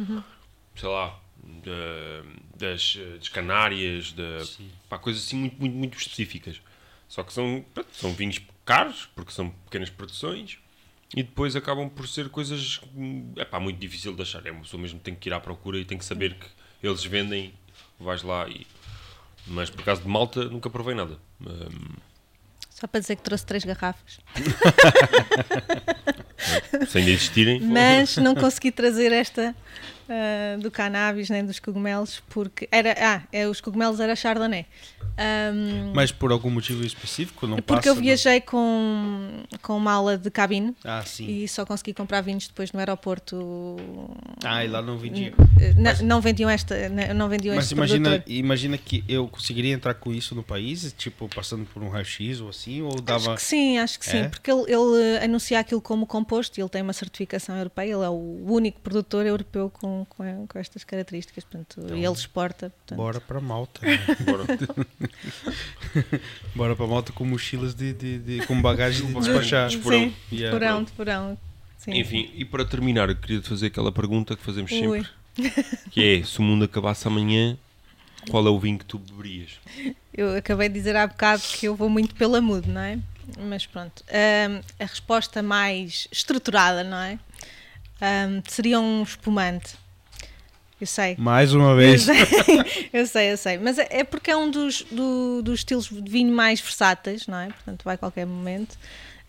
sei lá, da- das, das Canárias, da, pá, coisas assim muito, muito, muito específicas. Só que são, pronto, são vinhos caros, porque são pequenas produções, e depois acabam por ser coisas é pá, muito difícil de achar. É uma pessoa mesmo que tem que ir à procura e tem que saber que eles vendem, vais lá e. Mas por acaso de malta nunca provei nada. Hum, Só para dizer que trouxe três garrafas. se ainda existirem. Mas não consegui trazer esta ah, do cannabis nem dos cogumelos porque era. Ah, é, os cogumelos era Chardonnay. Ahm, Mas por algum motivo específico? Não porque passa eu viajei com, com uma ala de cabine Ah, sim. e só consegui comprar vinhos depois no aeroporto. Ah, e lá não vendia. Eh, Não, não vendiam esta, não- não vendiam Mas imagina, produtor. imagina que eu conseguiria entrar com isso no país, tipo, passando por um raio-x ou assim, ou dava... Acho que sim, acho que sim, É? porque ele, ele anuncia aquilo como composto e ele tem uma certificação europeia, ele é o único produtor europeu com, com, com estas características, portanto, e ele exporta. Portanto, Bora pra Malta. né? Bora. Bora pra Malta com mochilas de, de, de- com bagagem de despachar. de porão. Sim, de Yeah. porão, de porão. Sim. Enfim, e para terminar, eu queria te fazer aquela pergunta que fazemos Ui. sempre: que é se o mundo acabasse amanhã, qual é o vinho que tu beberias? Eu acabei de dizer há bocado que eu vou muito pela mood, não é? Mas pronto, ahm, a resposta mais estruturada, não é? Ahm, seria um espumante. Eu sei. Mais uma Eu vez. sei, eu sei, eu sei. Mas é é porque é um dos, do- dos estilos de vinho mais versáteis, não é? Portanto, vai a qualquer momento.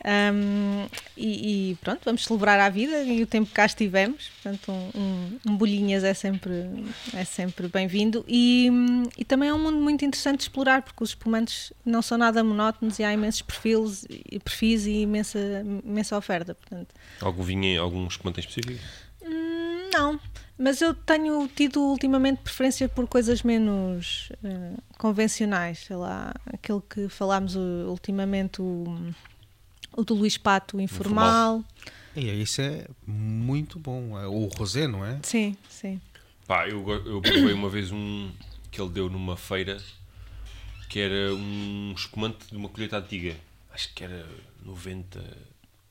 Um, e, e, pronto, vamos celebrar a vida e o tempo que cá estivemos. Portanto, um, um, um bolinhas é sempre, é sempre bem-vindo. E, e também é um mundo muito interessante de explorar, porque os espumantes não são nada monótonos e há imensos perfis, perfis e imensa, imensa oferta. Portanto. Algum vinho, algum espumante em específico? Hum, não, mas eu tenho tido ultimamente preferência por coisas menos uh, convencionais. Sei lá, aquele que falámos uh, ultimamente. O, o do Luís Pato informal. E isso é muito bom. É o rosé, não é? Sim, sim. Pá, eu, eu provei uma vez um que ele deu numa feira que era um espumante de uma colheita antiga. Acho que era 90,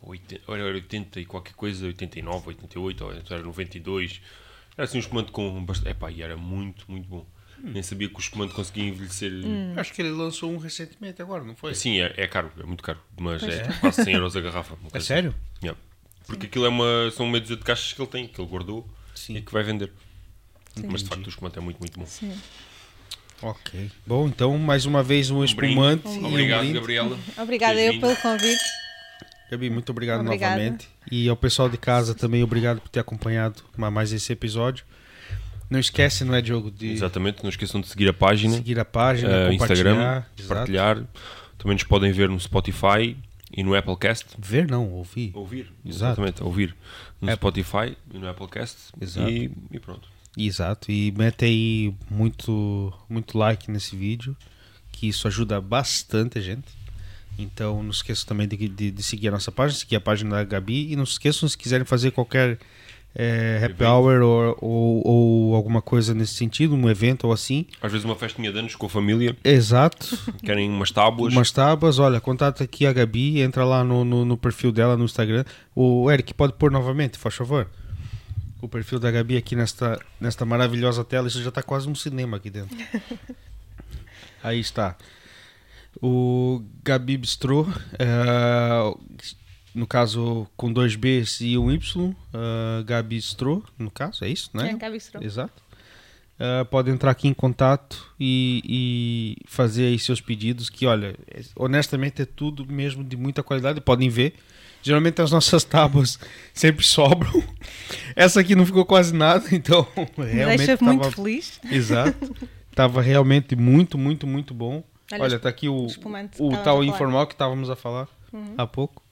80, ou era 80 e qualquer coisa, 89, 88, ou era 92. Era assim um espumante com bastante. Epá, e era muito, muito bom. Nem sabia que o espumante conseguia envelhecer. Hum. Acho que ele lançou um recentemente agora, não foi? Sim, é, é caro, é muito caro. Mas é, é quase 100 euros a garrafa. É sério? Yeah. Porque aquilo é uma, são meia dúzia de caixas que ele tem, que ele guardou Sim. e que vai vender. Sim. Mas de facto o espumante é muito, muito bom. Sim. Ok. Bom, então mais uma vez um espumante. Um obrigado, um Gabriela. Obrigada eu pelo convite. Gabi, muito obrigado Obrigada. novamente. E ao pessoal de casa também, obrigado por ter acompanhado mais esse episódio. Não esquece, não é, Diogo? De... Exatamente, não esqueçam de seguir a página. Seguir a página, uh, Instagram, partilhar. Também nos podem ver no Spotify e no Applecast. Ver não, ouvir. Ouvir, exatamente, Exato. ouvir. No Apple. Spotify e no Applecast. Exato. E, e, pronto. Exato, e mete aí muito, muito like nesse vídeo, que isso ajuda bastante a gente. Então não esqueçam também de, de, de seguir a nossa página, seguir a página da Gabi e não se esqueçam se quiserem fazer qualquer é, happy hour ou, ou, ou, alguma coisa nesse sentido, um evento ou assim. Às vezes uma festinha de anos com a família. Exato. Querem umas tábuas. Umas tábuas, olha, contata aqui a Gabi, entra lá no, no, no, perfil dela no Instagram. O Eric, pode pôr novamente, faz favor. O perfil da Gabi aqui nesta, nesta maravilhosa tela, isso já está quase um cinema aqui dentro. Aí está. O Gabi Bistrô. Uh, no caso com dois Bs e um Y, uh, Gabi Stro, no caso, é isso, né? É, Gabi Stro. Exato. Uh, pode entrar aqui em contato e, e, fazer aí seus pedidos, que olha, honestamente é tudo mesmo de muita qualidade, podem ver. Geralmente as nossas tábuas sempre sobram. Essa aqui não ficou quase nada, então realmente deixa tava... muito feliz. Exato. Tava realmente muito, muito, muito bom. Olha, olha tá aqui o, o tal informal que estávamos a falar uhum. há pouco.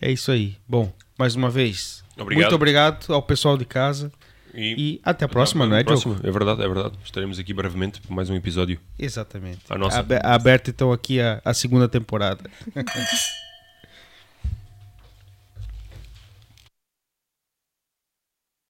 É isso aí. Bom, mais uma vez, obrigado. muito obrigado ao pessoal de casa. E, e até a próxima, até, não é, próxima. É verdade, é verdade. Estaremos aqui brevemente para mais um episódio. Exatamente. A nossa. Aberta então aqui a, a segunda temporada.